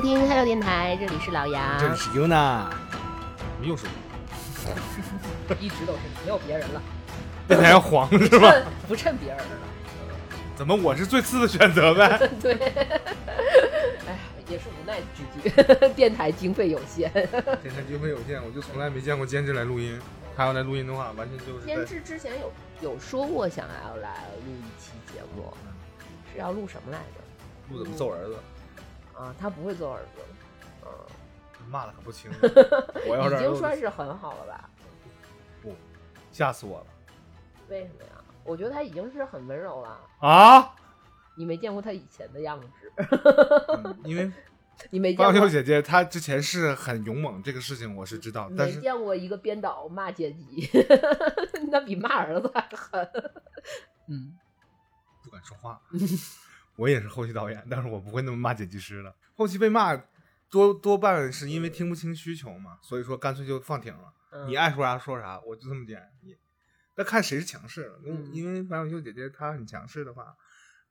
收听 Hello 电台，这里是老杨，这里是 Yuna，怎么又是我？一直都是没有别人了，电台要黄是吧？不趁别人了，怎么我是最次的选择呗？对，哎呀，也是无奈之举，电台经费有限。电台经费有限，我就从来没见过监制来录音。他要来录音的话，完全就是在监制之前有有说过想要来录一期节目，是要录什么来着？录怎么揍儿子，啊，他不会揍儿子，嗯，骂的可不轻。我要是已经算是很好了吧？不，吓死我了为什么呀？我觉得他已经是很温柔了。啊！你没见过他以前的样子，嗯因为 你没见过方秀，姐姐她之前是很勇猛，这个事情我是知道，但没是见过一个编导骂阶级，那比骂儿子还狠。嗯，不敢说话。我也是后期导演，但是我不会那么骂剪辑师的。后期被骂多多半是因为听不清需求嘛，所以说干脆就放挺了。嗯你爱说啥说啥，我就这么剪。你那看谁是强势了。因为嗯因为白小秀姐姐她很强势的话，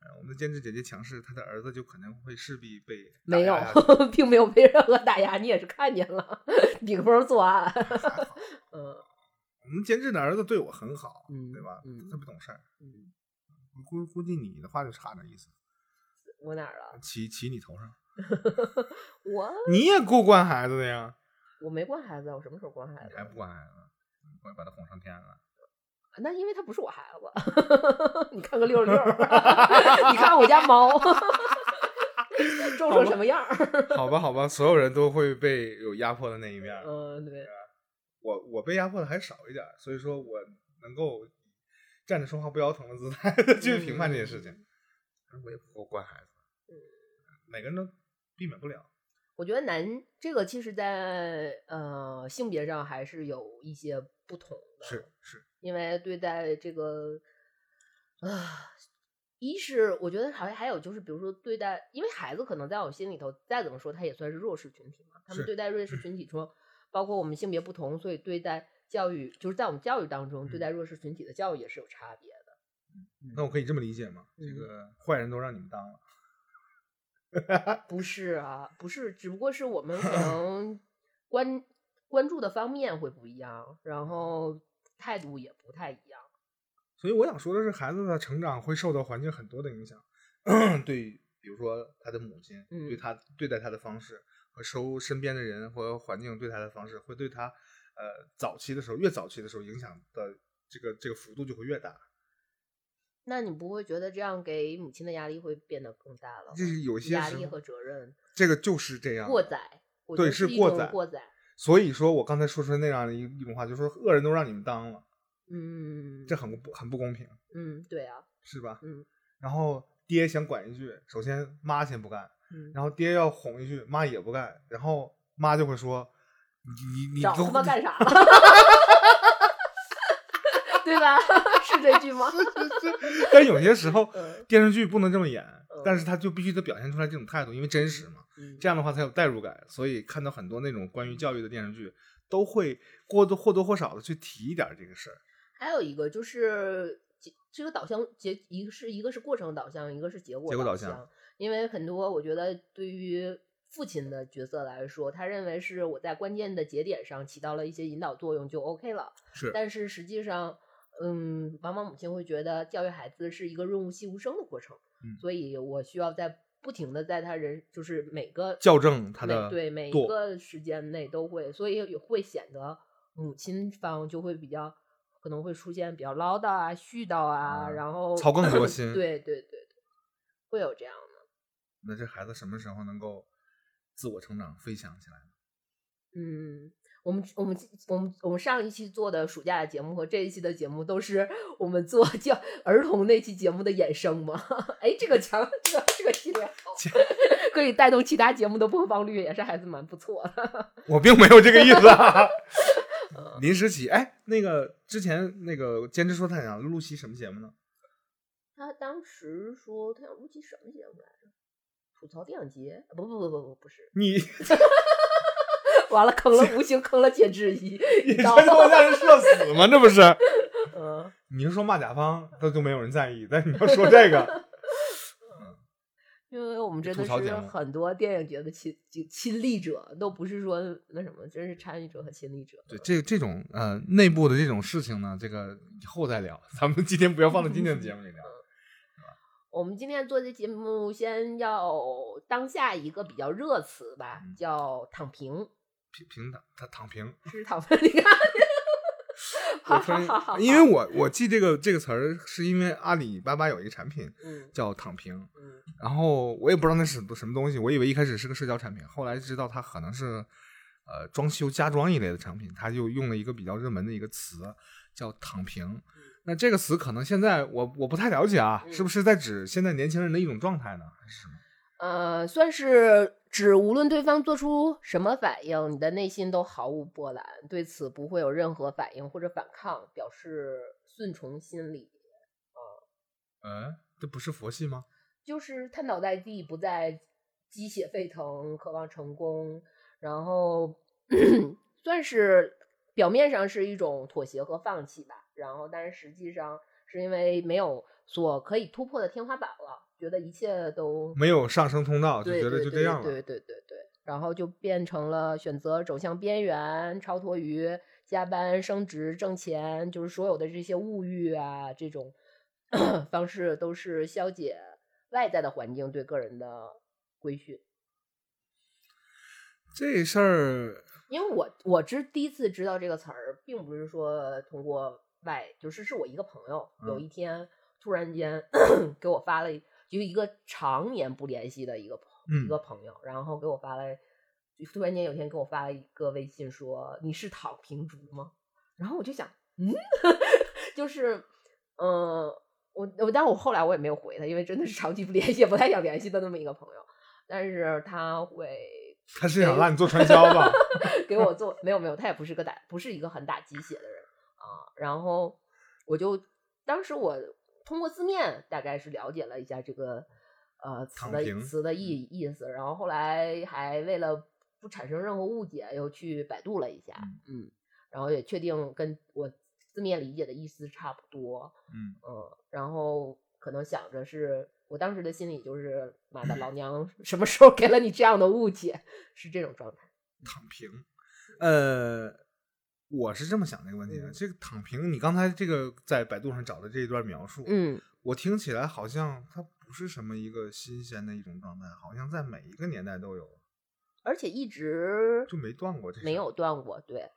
呃，我们的监制姐姐强势，她的儿子就可能会势必被打没有压 并没有被任何打压，你也是看见了，顶风作案。嗯我们监制的儿子对我很好，嗯对吧？嗯特别懂事儿。嗯，估估计你的话就差点意思，我哪儿了？骑骑你头上，我你也够惯孩子的呀，我没惯孩子，我什么时候惯孩子你还？不惯孩子，我把他哄上天了。那因为他不是我孩子。你看个六六，你看我家猫，皱成什么样儿？好吧，好吧，所有人都会被有压迫的那一面儿。嗯，对，我我被压迫的还少一点儿，所以说我能够站着说话不腰疼的姿态去评判这些事情。我也不够惯孩子，嗯每个人都避免不了。我觉得男这个其实在，呃性别上还是有一些不同的，是是，因为对待这个啊，一是我觉得好像还有就是，比如说对待，因为孩子可能在我心里头再怎么说，他也算是弱势群体嘛。他们对待弱势群体说，包括我们性别不同，所以对待教育，就是在我们教育当中，对嗯待弱势群体的教育也是有差别的。那我可以这么理解吗？这嗯个坏人都让你们当了，不是啊，不是，只不过是我们可能 关关注的方面会不一样，然后态度也不太一样。所以我想说的是，孩子的成长会受到环境很多的影响，对，比如说他的母亲嗯对他对待他的方式和收身边的人和环境对他的方式，会对他呃早期的时候越早期的时候影响的这个这个幅度就会越大。那你不会觉得这样给母亲的压力会变得更大了吗？就是有些压力和责任这个就是这样，过载，对是过载过载。所以说我刚才说出那样的一一种话，就是说恶人都让你们当了，嗯，这很不很不公平，嗯，对啊，是吧？嗯然后爹想管一句，首先妈先不干，嗯，然后爹要哄一句，妈也不干，然后妈就会说：“你你你都找他妈干啥 了？对吧？是 这句吗？但有些时候嗯电视剧不能这么演嗯，但是他就必须得表现出来这种态度，因为真实嘛，嗯这样的话才有代入感。所以看到很多那种关于教育的电视剧，都会过多或多或少的去提一点这个事儿。还有一个就是结这个导向结，一个是一个是过程导向，一个是结果结果导向。向因为很多我觉得对于父亲的角色来说，他认为是我在关键的节点上起到了一些引导作用就 OK 了。是，但是实际上，嗯，往往母亲会觉得教育孩子是一个润物细无声的过程，嗯所以我需要在不停的在他人就是每个校正他每的对每一个时间内都会，所以也会显得母亲方就会比较可能会出现比较唠叨啊、絮叨啊，啊然后操更多 心对对对对，会有这样的。那这孩子什么时候能够自我成长、飞翔起来呢？嗯，我们我们我们我们上一期做的暑假的节目和这一期的节目都是我们做教儿童那期节目的衍生嘛？哎，这个强，这个这个系列好，可以带动其他节目的播放率，也是还是蛮不错的。我并没有这个意思啊。嗯临时起，哎，那个之前那个兼职说他想录期什么节目呢？他当时说他想录期什么节目来着？吐槽电影节？不不不不不不是，你完了坑了，无形坑了监制一你。他妈让人社死吗？这不是？嗯，你是说骂甲方，那就没有人在意，但你要说这个，因为我我们真的是很多电影节的亲亲亲历者，都不是说那什么，真是参与者和亲历者。对这这种呃内部的这种事情呢，这个以后再聊，咱们今天不要放在今天的节目里聊。我们今天做这节目，先要当下一个比较热词吧，嗯叫躺平，平平躺他躺平，是 躺平。你看，我突然，因为我我记这个这个词儿，是因为阿里巴巴有一个产品嗯叫躺平，嗯然后我也不知道那是什么东西，我以为一开始是个社交产品，后来知道它可能是呃装修家装一类的产品，它就用了一个比较热门的一个词叫躺平。那这个词可能现在我我不太了解啊，嗯是不是在指现在年轻人的一种状态呢，还是什么？呃，算是指无论对方做出什么反应，你的内心都毫无波澜，对此不会有任何反应或者反抗，表示顺从心理。嗯，这不是佛系吗？就是瘫倒在地，不再鸡血沸腾，渴望成功，然后 算是表面上是一种妥协和放弃吧，然后但是实际上是因为没有所可以突破的天花板了，觉得一切都没有上升通道，就觉得就这样了。对对对对，然后就变成了选择走向边缘，超脱于加班、升职、挣钱，就是所有的这些物欲啊，这种 方式都是消解外在的环境对个人的规训。这事儿，因为我我知第一次知道这个词儿，并不是说通过外，就是是我一个朋友有嗯一天突然间 给我发了一，就一个常年不联系的一个朋嗯一个朋友，然后给我发了，就突然间有一天给我发了一个微信说你是躺平族吗？然后我就想，嗯，就是，嗯、我我，但是我后来我也没有回他，因为真的是长期不联系，也不太想联系的那么一个朋友，但是他会他是想让你做传销吧？给我做没有没有，他也不是个打不是一个很打鸡血的人啊。然后我就当时我通过字面大概是了解了一下这个呃词的词的意意思，然后后来还为了不产生任何误解，又去百度了一下，嗯，然后也确定跟我字面理解的意思差不多，嗯，嗯，然后可能想着是我当时的心里就是妈的老娘 什么时候给了你这样的误解，是这种状态。躺平。呃，我是这么想这个问题的。嗯这个躺平，你刚才这个在百度上找的这一段描述，嗯，我听起来好像它不是什么一个新鲜的一种状态，好像在每一个年代都有，而且一直就没断过这没有断过，对，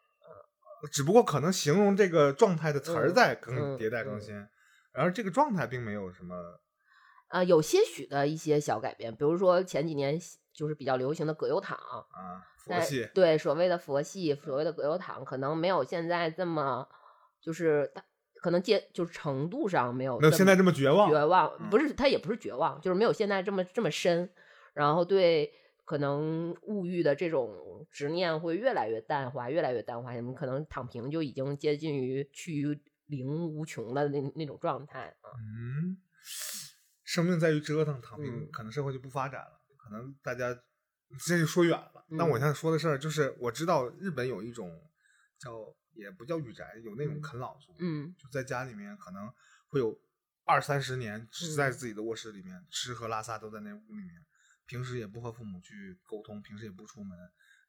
只不过可能形容这个状态的词儿嗯在更嗯迭代更嗯新，然而这个状态并没有什么。啊、有些许的一些小改变，比如说前几年就是比较流行的葛优躺，啊，佛系，对所谓的佛系，所谓的葛优躺，可能没有现在这么，就是它可能接就是程度上没有没有现在这么绝望。绝望，嗯。不是他也不是绝望，就是没有现在这么这么深，然后对可能物欲的这种执念会越来越淡化，越来越淡化，你们可能躺平就已经接近于趋于零无穷的那那种状态啊。嗯，生命在于折腾，躺平嗯。可能社会就不发展了，可能大家这就说远了。但我嗯现在说的事儿就是，我知道日本有一种叫也不叫御宅，有那种嗯啃老族，嗯就在家里面可能会有二三十年只在嗯自己的卧室里面，吃喝拉撒都在那屋里面，平时也不和父母去沟通，平时也不出门，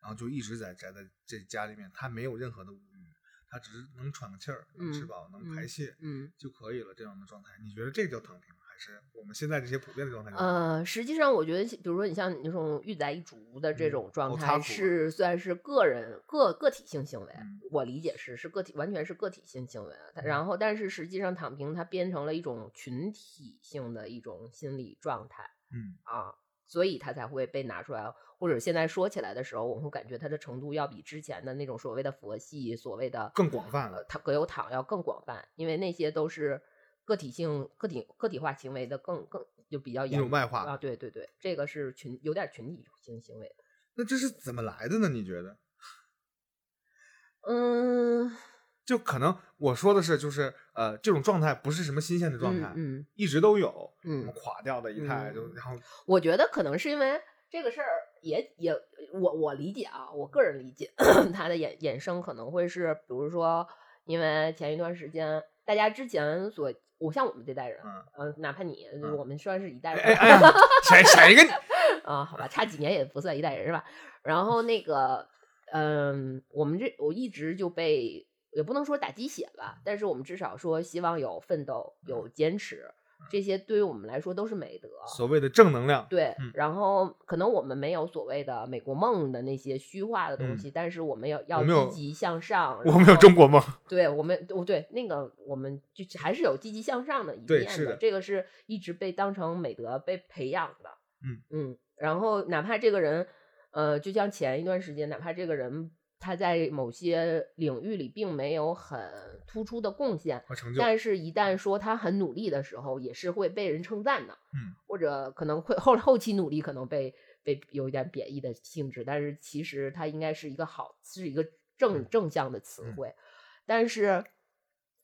然后就一直在宅在这家里面，他没有任何的物欲，他只是能喘个气儿，能吃嗯饱，能排嗯泄，嗯。就可以了。这样的状态，你觉得这叫躺平，还是我们现在这些普遍的状态？呃，实际上我觉得，比如说你像你这种御宅一族的这嗯种状态，是算是个人个个体性行为。嗯我理解是是个体，完全是个体性行为。然后，但是实际上躺平它变成了一种群体性的一种心理状态嗯啊，所以它才会被拿出来，或者现在说起来的时候，我们会感觉它的程度要比之前的那种所谓的佛系、所谓的更广泛呃了。它葛优躺要更广泛，因为那些都是个体性、个体个体化行为的更更就比较一严种外化啊，对对对，这个是群有点群体性行为。那这是怎么来的呢？你觉得？嗯，就可能我说的是，就是呃，这种状态不是什么新鲜的状态，嗯一直都有，嗯垮掉的一态，嗯就然后我觉得可能是因为这个事儿也也我我理解啊，我个人理解 它的衍衍生可能会是，比如说，因为前一段时间大家之前所我像我们这代人，嗯呃，哪怕你，嗯我们算是一代人，哎 哎呀，谁谁跟你？啊，好吧，差几年也不算一代人是吧？然后那个，嗯，我们这我一直就被也不能说打鸡血吧，但是我们至少说希望有奋斗、有坚持，这些对于我们来说都是美德。所谓的正能量，对嗯，然后可能我们没有所谓的美国梦的那些虚化的东嗯西，但是我们要要积极向上。我们有中国梦。对我们，我对那个我们就还是有积极向上的一面的这个是一直被当成美德被培养的。嗯嗯，然后哪怕这个人，呃，就像前一段时间，哪怕这个人他在某些领域里并没有很突出的贡献，和成就，但是，一旦说他很努力的时候，也是会被人称赞的。嗯，或者可能会后后期努力可能被被有一点贬义的性质，但是其实它应该是一个好，是一个正嗯正向的词嗯汇。但是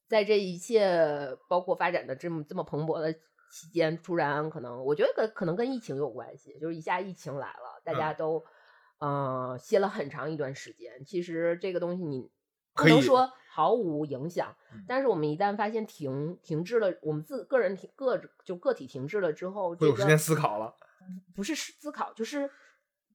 在这一切包括发展的这么这么蓬勃的期间，突然可能我觉得可可能跟疫情有关系，就是一下疫情来了，大家嗯都呃歇了很长一段时间。其实这个东西你不可能说毫无影响嗯，但是我们一旦发现停停滞了，我们自个人停个就个体停滞了之后，这个会有时间思考了。不是思考，就是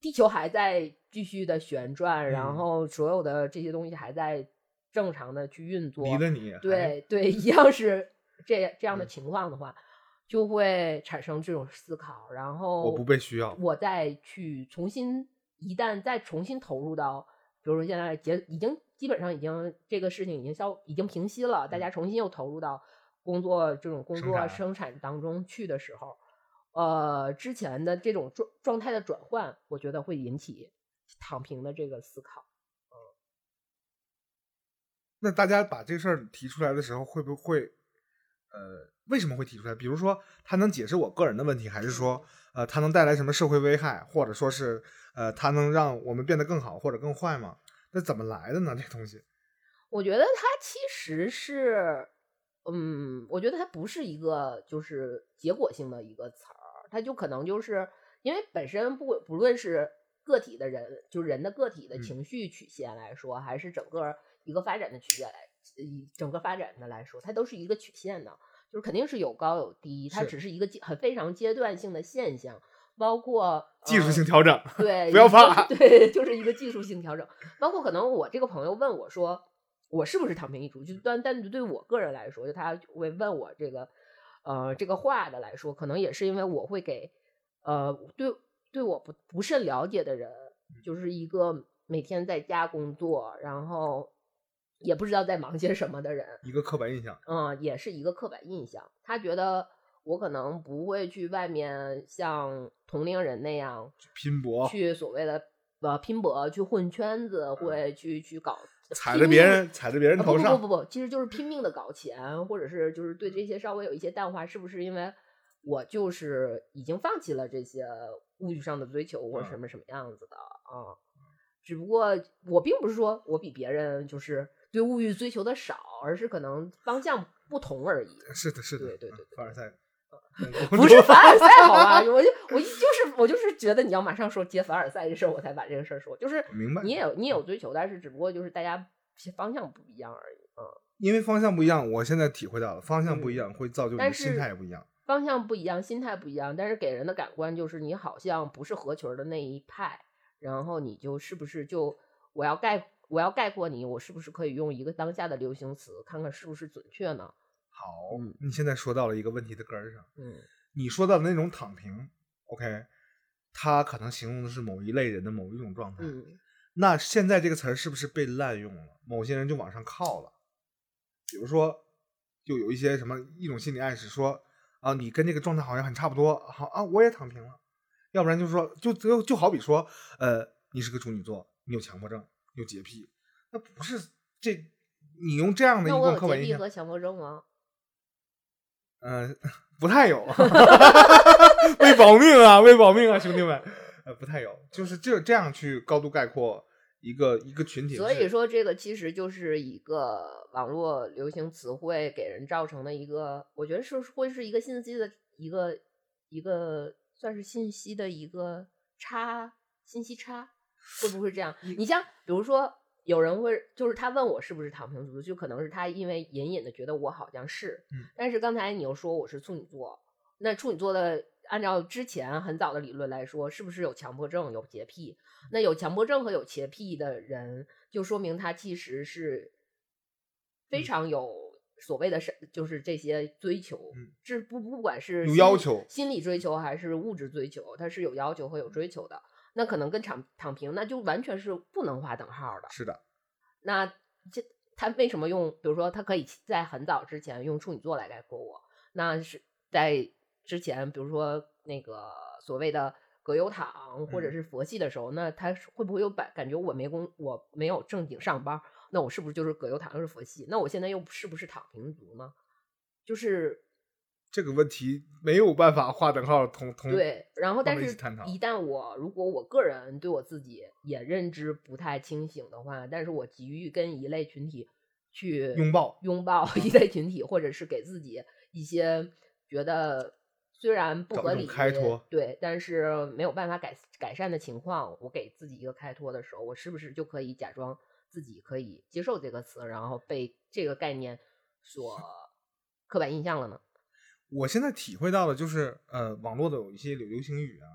地球还在继续的旋转，然嗯后所有的这些东西还在正常的去运作。离了你，对对，一样是 这这样的嗯情况的话，就会产生这种思考，然后我不被需要我再去重新，一旦再重新投入到，比如说现在结已经基本上已经这个事情已经消已经平息了，大家重新又投入到工作这种工作嗯生产当中去的时候，呃，之前的这种状状态的转换，我觉得会引起躺平的这个思考。嗯那大家把这事儿提出来的时候，会不会呃为什么会提出来？比如说，他能解释我个人的问题，还是说呃它能带来什么社会危害，或者说是呃它能让我们变得更好或者更坏吗？那怎么来的呢？这东西，我觉得它其实是，嗯，我觉得它不是一个就是结果性的一个词儿，它就可能就是因为本身不不论是个体的人，就是人的个体的嗯情绪曲线来说，还是整个一个发展的曲线来，以整个发展的来说，它都是一个曲线的，就是肯定是有高有低，它只是一个阶很非常阶段性的现象，包括技术呃性调整，对，不要怕对，就是一个技术性调整。包括可能我这个朋友问我说，我是不是躺平一族？就单单对我个人来说，就他会问我这个呃这个话的来说，可能也是因为我会给呃对对我不不甚了解的人，就是一个每天在家工作，然后也不知道在忙些什么的人，一个刻板印象。嗯，也是一个刻板印象。他觉得我可能不会去外面像同龄人那样拼搏，去所谓的呃拼搏，去混圈子，会去去搞嗯踩着别人，踩着别人啊头上，不不不不，其实就是拼命的搞钱，或者是就是对这些稍微有一些淡化，是不是因为我就是已经放弃了这些物欲上的追求或什么什么样子的啊？只不过我并不是说我比别人就是对物欲追求的少，而是可能方向不同而已。是的，是的，对对对对凡尔赛，不是凡尔赛，好吧？我就 我就是我就是觉得你要马上说接凡尔赛这事儿，我才把这个事儿说。就是明白你也有你也有追求，但是只不过就是大家方向不一样而已。嗯，因为方向不一样，我现在体会到了，方向不一嗯样会造就你心态也不一样。方向不一样，心态不一样，但是给人的感官就是你好像不是合群儿的那一派，然后你就是不是就我要概我要概括你，我是不是可以用一个当下的流行词，看看是不是准确呢？好，嗯你现在说到了一个问题的根儿上，嗯你说到的那种躺平，OK，它可能形容的是某一类人的某一种状态。嗯，那现在这个词儿是不是被滥用了？某些人就往上靠了，比如说，就有一些什么一种心理暗示说啊，你跟这个状态好像很差不多，好啊，我也躺平了。要不然就是说，就就就好比说，呃，你是个处女座，你有强迫症，你有洁癖，那不是这，你用这样的一个刻板印象和，强迫症吗？嗯、不太有，为保命啊，为保命啊，兄弟们，呃，不太有，就是这这样去高度概括一个一个群体，所以说，这个其实就是一个网络流行词汇给人造成的一个，我觉得是会是一个信息的一个一个算是信息的一个差信息差，会不会这样？你像比如说，有人会就是他问我是不是躺平族，就可能是他因为隐隐的觉得我好像是，嗯但是刚才你又说我是处女座，那处女座的按照之前很早的理论来说，是不是有强迫症、有洁癖？那有强迫症和有洁癖的人，就说明他其实是非嗯常有所谓的是就是这些追求，嗯这不不管是有要求心理追求还是物质追求，他是有要求和有追求的。那可能跟躺躺平，那就完全是不能划等号的。是的，那这他为什么用？比如说，他可以在很早之前用处女座来概括我，那是在之前，比如说那个所谓的葛优躺或者嗯是佛系的时候，那他会不会有感感觉我没工，我没有正经上班，那我是不是就是葛优躺又是佛系？那我现在又是不是躺平族呢？就是这个问题没有办法划等号同同对，然后但是一旦我如果我个人对我自己也认知不太清醒的话，但是我急于跟一类群体去拥抱拥抱一类群体，或者是给自己一些觉得虽然不合理，开脱对，但是没有办法改改善的情况，我给自己一个开脱的时候，我是不是就可以假装自己可以接受这个词，然后被这个概念所刻板印象了呢？我现在体会到的就是，呃，网络的有一些流流行语啊，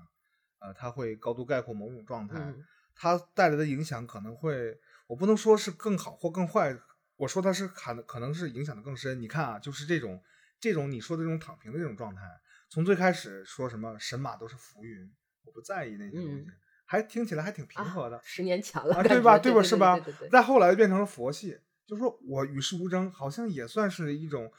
呃，它会高度概括某种状态，嗯它带来的影响可能会，我不能说是更好或更坏，我说它是可能可能是影响的更深。你看啊，就是这种这种你说的这种躺平的这种状态，从最开始说什么神马都是浮云，我不在意那些东西，嗯还听起来还挺平和的，啊、十年前了，啊，对吧？对吧？是吧？再后来变成了佛系，就说我与世无争，好像也算是一种，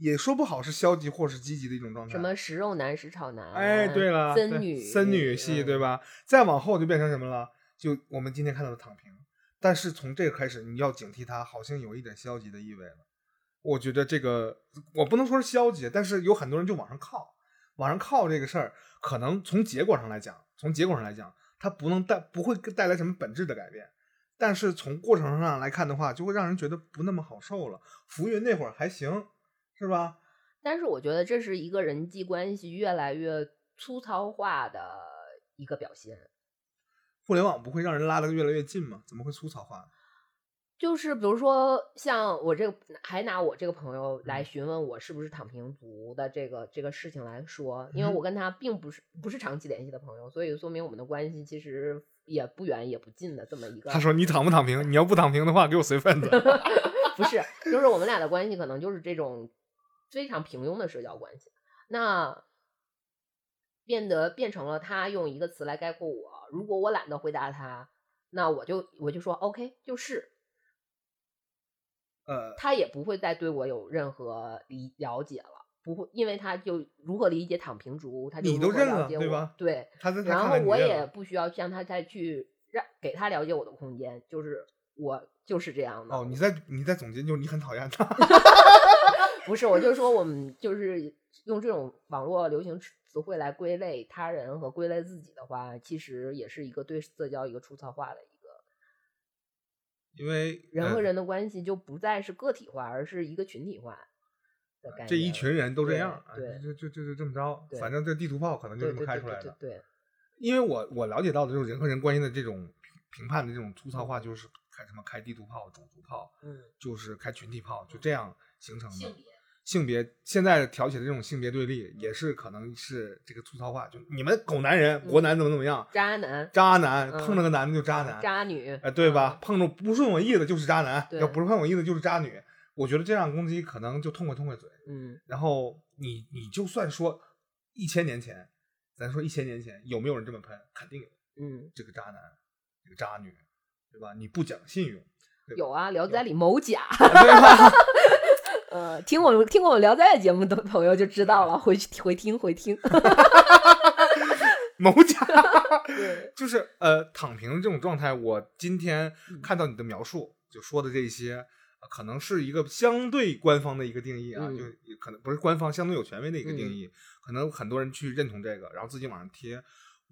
也说不好是消极或是积极的一种状态。什么食肉男、食草男，哎，对了，对森女、森女系，对嗯？吧？再往后就变成什么了？就我们今天看到的躺平。但是从这个开始，你要警惕它，好像有一点消极的意味了。我觉得这个我不能说是消极，但是有很多人就往上靠，往上靠这个事儿，可能从结果上来讲，从结果上来讲，它不能带不会带来什么本质的改变。但是从过程上来看的话，就会让人觉得不那么好受了。浮云那会儿还行，是吧？但是我觉得这是一个人际关系越来越粗糙化的一个表现。互联网不会让人拉得越来越近吗？怎么会粗糙化？就是比如说，像我这个，还拿我这个朋友来嗯询问我是不是躺平族的这个这个事情来说，因为嗯我跟他并不是不是长期联系的朋友，所以说明我们的关系其实也不远也不近的这么一个。他说：“你躺不躺平？你要不躺平的话，给我随份子。不是，就是我们俩的关系可能就是这种非常平庸的社交关系。那变得变成了他用一个词来概括我。如果我懒得回答他，那我就我就说 OK，就是。”呃，他也不会再对我有任何理了解了，不会，因为他就如何理解躺平族，他就你都认了对吧对，他在他然后我也不需要向他再去让给他了解我的空间，就是我就是这样的。哦，你在你在总结，就是你很讨厌他。不是，我就说我们就是用这种网络流行词词汇来归类他人和归类自己的话，其实也是一个对社交一个粗糙化的一个因为人和呃人的关系就不再是个体化，而是一个群体化的概念。这一群人都这样，啊对就就就就这么着，反正这地图炮可能就这么开出来的。对因为我我了解到的就是人和人关系的这种评判的这种粗糙化，就是开什么开地图炮、种族炮，嗯，就是开群体炮，就这样形成的。性别现在挑起的这种性别对立，也是可能是这个粗糙化，就你们狗男人、国男怎么怎么样，渣男、渣男嗯碰着个男的就渣男，渣女，哎，对吧？嗯？碰着不顺我意的就是渣男，要不是碰我意的就是渣女。我觉得这样攻击可能就痛快痛快嘴。嗯，然后你你就算说一千年前，咱说一千年前有没有人这么喷？肯定有。嗯，这个渣男，这个渣女，对吧？你不讲信用，有啊，《聊斋》里某甲，对吧？呃，听我们听过我们《聊斋》的节目的朋友就知道了，回去回听回听。某甲，对，就是呃躺平这种状态。我今天嗯看到你的描述，就说的这些，呃可能是一个相对官方的一个定义啊，嗯就可能不是官方，相对有权威的一个定嗯义。可能很多人去认同这个，然后自己往上贴。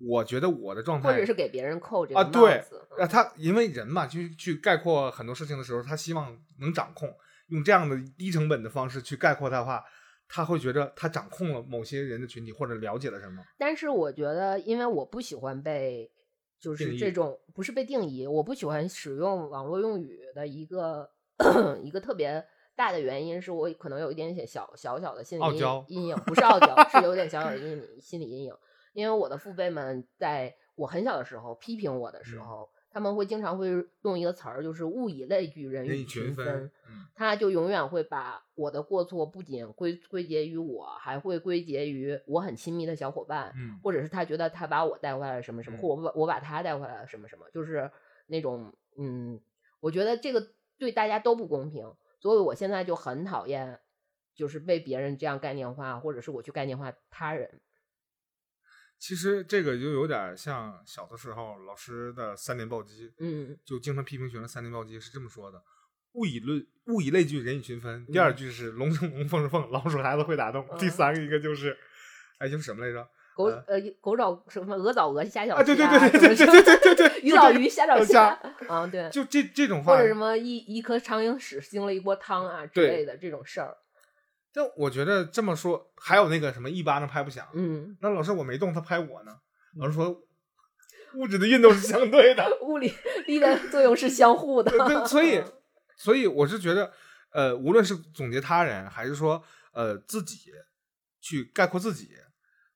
我觉得我的状态，或者是给别人扣这个啊，帽对子，啊，他因为人嘛，去去概括很多事情的时候，他希望能掌控，用这样的低成本的方式去概括它的话，他会觉得他掌控了某些人的群体或者了解了什么。但是我觉得，因为我不喜欢被就是这种不是被定义，我不喜欢使用网络用语的一个 一个特别大的原因是我可能有一点点小小小的心理阴傲娇阴影，不是傲娇，是有点小小的阴影 心理阴影，因为我的父辈们在我很小的时候批评我的时嗯候，他们会经常会用一个词儿，就是物以类聚，人以群分。分，嗯他就永远会把我的过错不仅归归结于我，还会归结于我很亲密的小伙伴，嗯或者是他觉得他把我带回来了什么什么，嗯或我把我把他带回来了什么什么，就是那种嗯，我觉得这个对大家都不公平，所以我现在就很讨厌，就是被别人这样概念化，或者是我去概念化他人。其实这个就有点像小的时候老师的三年暴击，嗯就经常批评学生三年暴击是这么说的：物以类物以类聚，人以群分。第二句是龙生龙，凤生凤，老鼠孩子会打洞。第嗯三个一个就是，哎，就是什么来着？狗呃呃狗找什么鹅找鹅虾找啊，对对虾对对对对对对对对，鱼找鱼虾找找虾啊，对，就这这种话或者什么一一颗苍蝇屎腥了一锅汤啊之类的这种事儿。但我觉得这么说，还有那个什么一巴掌拍不响。嗯，那老师我没动，他拍我呢。老师说，物质的运动是相对的。物理力的作用是相互的对，对，所以，所以我是觉得，呃，无论是总结他人，还是说，呃，自己去概括自己，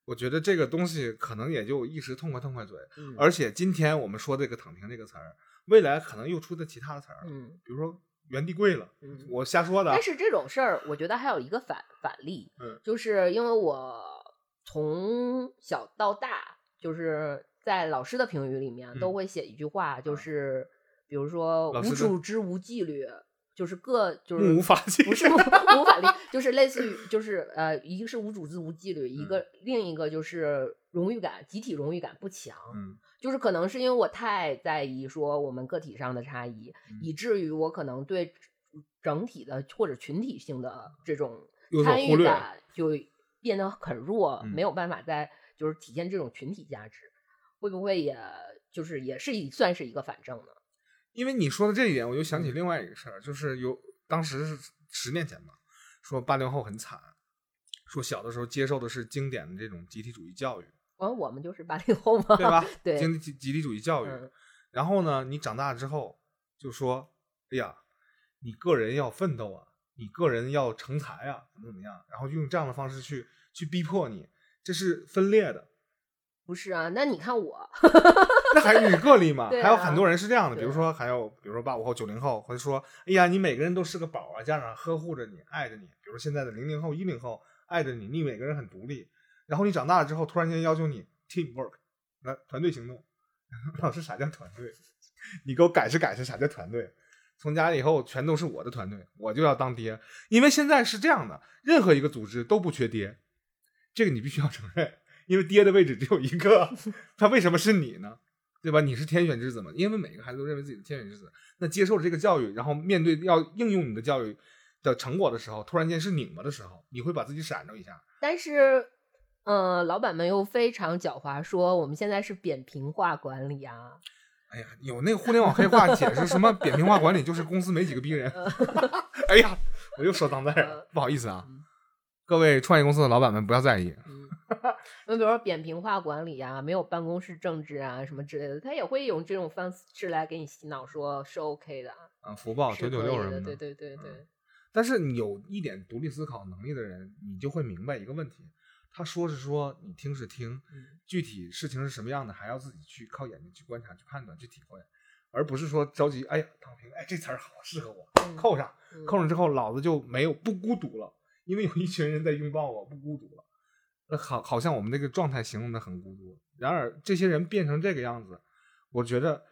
我觉得这个东西可能也就一时痛快痛快嘴。嗯而且今天我们说这个“躺平”这个词儿，未来可能又出的其他的词儿，嗯比如说原地跪了，嗯。我瞎说的啊但。是这种事儿，我觉得还有一个反反例，嗯就是因为我从小到大，就是在老师的评语里面都嗯会写一句话，就是比如说无组织无纪律，就是各就是无法纪，不是无 无法律，就是类似于就是呃，一个是无组织无纪律，一嗯个、另一个就是荣誉感，集体荣誉感不强。嗯就是可能是因为我太在意说我们个体上的差异，嗯。以至于我可能对整体的或者群体性的这种参与感就变得很弱，嗯。没有办法在就是体现这种群体价值，会不会也就是也是算是一个反证呢？因为你说的这一点，我就想起嗯。另外一个事儿，就是有当时是十年前吧，说八零后很惨，说小的时候接受的是经典的这种集体主义教育，完我们就是八零后嘛，对吧？对经集集体主义教育。嗯然后呢，你长大之后就说，哎呀，你个人要奋斗啊，你个人要成才啊，怎么怎么样，然后用这样的方式去去逼迫你，这是分裂的。不是啊，那你看我，那还是你个例嘛？啊还有很多人是这样的，比如说还有，比如说八五后、九零后，会说，哎呀，你每个人都是个宝啊，家长呵护着你，爱着你。比如现在的零零后、一零后，爱着你，你每个人很独立。然后你长大了之后，突然间要求你 team work，来团队行动。老师，啥叫团队？你给我解释解释啥叫团队？从家里以后全都是我的团队，我就要当爹。因为现在是这样的，任何一个组织都不缺爹，这个你必须要承认。因为爹的位置只有一个，他为什么是你呢？对吧？你是天选之子嘛？因为每个孩子都认为自己是天选之子，那接受了这个教育，然后面对要应用你的教育的成果的时候，突然间是拧巴的时候，你会把自己闪着一下。但是，呃，老板们又非常狡猾，说我们现在是扁平化管理啊。哎呀，有那个互联网黑话解释什么扁平化管理，就是公司没几个逼人。哎呀，我又说脏字儿了，不好意思啊，各位创业公司的老板们不要在意。嗯，那比如说扁平化管理啊，没有办公室政治啊，什么之类的，他也会用这种方式来给你洗脑，说是 OK 的啊，啊，福报九九。六什么的，对对对对，但是你有一点独立思考能力的人，你就会明白一个问题：他说是说，你听是听，嗯具体事情是什么样的，还要自己去靠眼睛去观察、去判断、去体会，而不是说着急。哎呀，躺平，哎，这词儿好，适合我，嗯扣上，嗯扣上之后，老子就没有不孤独了，因为有一群人在拥抱我，不孤独了。那好，好像我们那个状态形容的很孤独。然而，这些人变成这个样子，我觉得，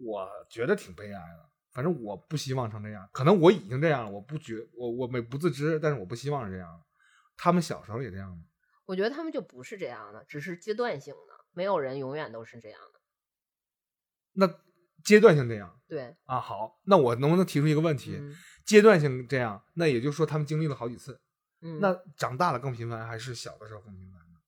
我觉得挺悲哀的。反正我不希望成这样，可能我已经这样了，我不觉我我没不自知，但是我不希望是这样。他们小时候也这样吗？我觉得他们就不是这样的，只是阶段性的，没有人永远都是这样的。那阶段性这样对，啊，好，那我能不能提出一个问题？嗯阶段性这样，那也就是说他们经历了好几次。嗯，那长大了更频繁，还是小的时候更频繁呢？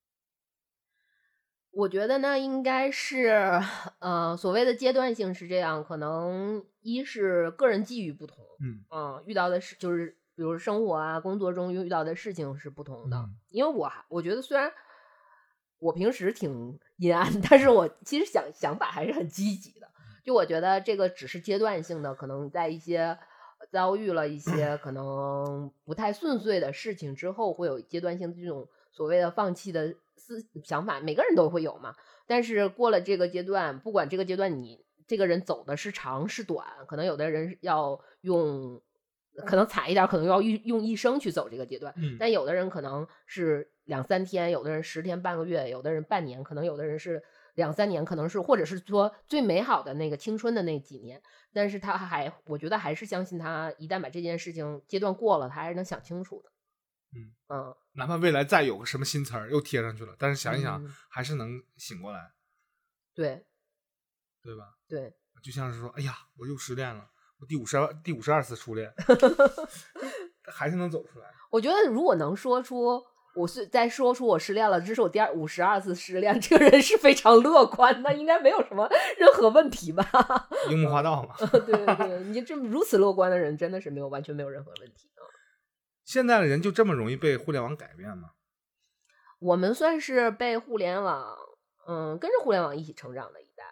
我觉得呢，应该是，呃，所谓的阶段性是这样，可能一是个人际遇不同，嗯嗯，遇到的是就是，比如生活啊、工作中遇到的事情是不同的。嗯因为我还我觉得虽然我平时挺阴暗，但是我 其实想想法还是很积极的。就我觉得这个只是阶段性的，可能在一些遭遇了一些可能不太顺遂的事情之后，会有阶段性的这种所谓的放弃的思想法，每个人都会有嘛。但是过了这个阶段，不管这个阶段你这个人走的是长是短，可能有的人要用，可能惨一点，可能要用用一生去走这个阶段。嗯但有的人可能是两三天，有的人十天半个月，有的人半年，可能有的人是两三年，可能是或者是说最美好的那个青春的那几年。但是他还，我觉得还是相信他，一旦把这件事情阶段过了，他还是能想清楚的。嗯嗯，哪怕未来再有个什么新词儿又贴上去了，但是想一想，嗯还是能醒过来，对对吧？对，就像是说，哎呀，我又失恋了，我第五十二第五十二次初恋，还是能走出来。我觉得如果能说出我是在说出我失恋了，这是我第二五十二次失恋，这个人是非常乐观的，应该没有什么任何问题吧？樱木花道嘛，对对对，你这么如此乐观的人，真的是没有完全没有任何问题。现在的人就这么容易被互联网改变吗？我们算是被互联网，嗯，跟着互联网一起成长的一代，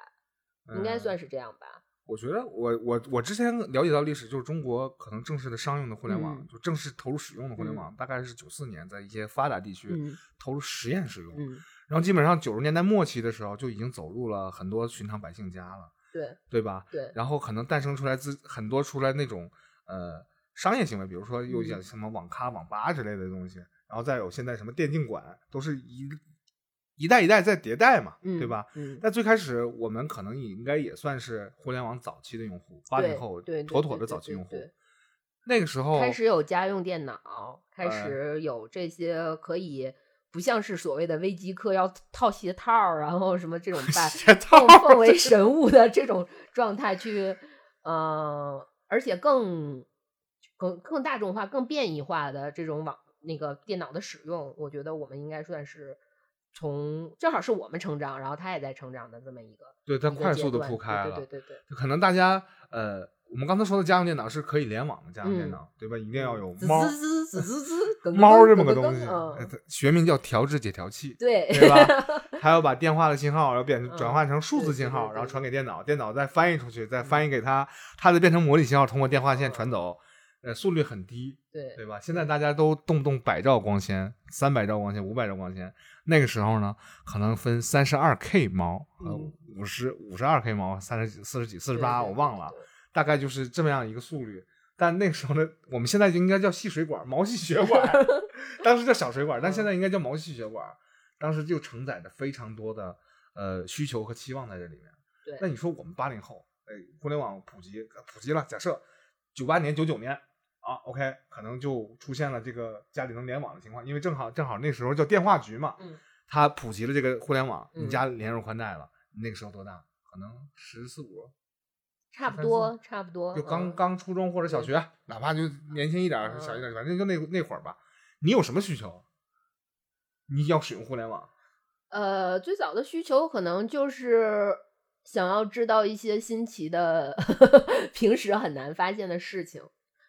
应该算是。是这样吧？我觉得我我我之前了解到历史，就是中国可能正式的商用的互联网，嗯就正式投入使用的互联网，大概是九四年在一些发达地区嗯投入实验使用，嗯，然后基本上九十年代末期的时候就已经走入了很多寻常百姓家了，对对吧？对，然后可能诞生出来自很多出来那种呃商业行为，比如说有嗯点什么网咖、网吧之类的东西，然后再有现在什么电竞馆，都是一一代一代在迭代嘛，嗯，对吧？嗯，但最开始我们可能也应该也算是互联网早期的用户，八零后妥妥的早期用户对。那个时候开始有家用电脑，开哎始有这些可以不像是所谓的微机课要套鞋套儿，然后什么这种 办鞋套奉奉为神物的这种状态去，呃，而且更更更大众化、更变异化的这种网那个电脑的使用，我觉得我们应该算是从正好是我们成长，然后他也在成长的这么一个对它快速的铺开了，对对对。可能大家呃，我们刚才说的家用电脑是可以联网的家用电嗯脑，对吧？一定要有猫滋滋滋滋滋，猫这么个东西，学名叫调制解调器。对对吧？还要把电话的信号，然后变嗯转换成数字信号，然后传给电脑，电脑再翻译出去，再翻译给他，它再变成模拟信号，通过电话线传走，呃，速率很低，对对吧？现在大家都动不动百兆光纤、三百兆光纤、五百兆光纤，那个时候呢，可能分三十二 K 毛五十五十二 K 毛、三十几、四十几、四十八，我忘了，。大概就是这么样一个速率。但那个时候呢，我们现在就应该叫细水管、毛细血管，当时叫小水管，但现在应该叫毛细血管。当时就承载着非常多的呃需求和期望在这里面。对那你说我们八零后，哎，互联网普及普及了，假设九八年、九九年啊，OK，可能就出现了这个家里能联网的情况，因为正好正好那时候叫电话局嘛，嗯它普及了这个互联网，嗯你家连入宽带了，你那个时候多大？可能十四五，差不多，差不多，就刚嗯刚初中或者小学，哪怕就年轻一点小一点，反正就那那会儿吧。你有什么需求？你要使用互联网，呃，最早的需求可能就是想要知道一些新奇的 平时很难发现的事情，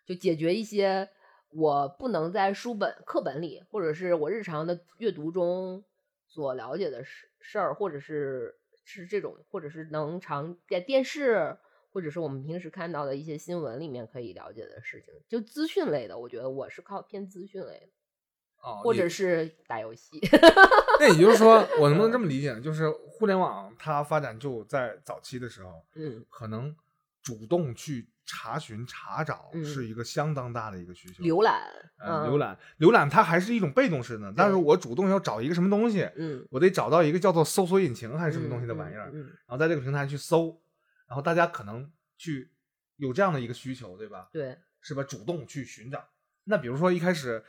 就解决一些我不能在书本课本里，或者是我日常的阅读中所了解的事事儿，或者是是这种，或者是能常在电视。或者是我们平时看到的一些新闻里面可以了解的事情，就资讯类的，我觉得我是靠偏资讯类的，哦，或者是打游戏。那也就是说，我能不能这么理解呢？就是互联网它发展就在早期的时候，嗯，可能主动去查询、查找嗯是一个相当大的一个需求。浏览，浏览，浏览它还是一种被动式的，但是我主动要找一个什么东西，嗯，我得找到一个叫做搜索引擎还是什么东西的嗯玩意儿，然后在这个平台去搜，然后大家可能去有这样的一个需求，对吧？对，是吧？主动去寻找。那比如说一开始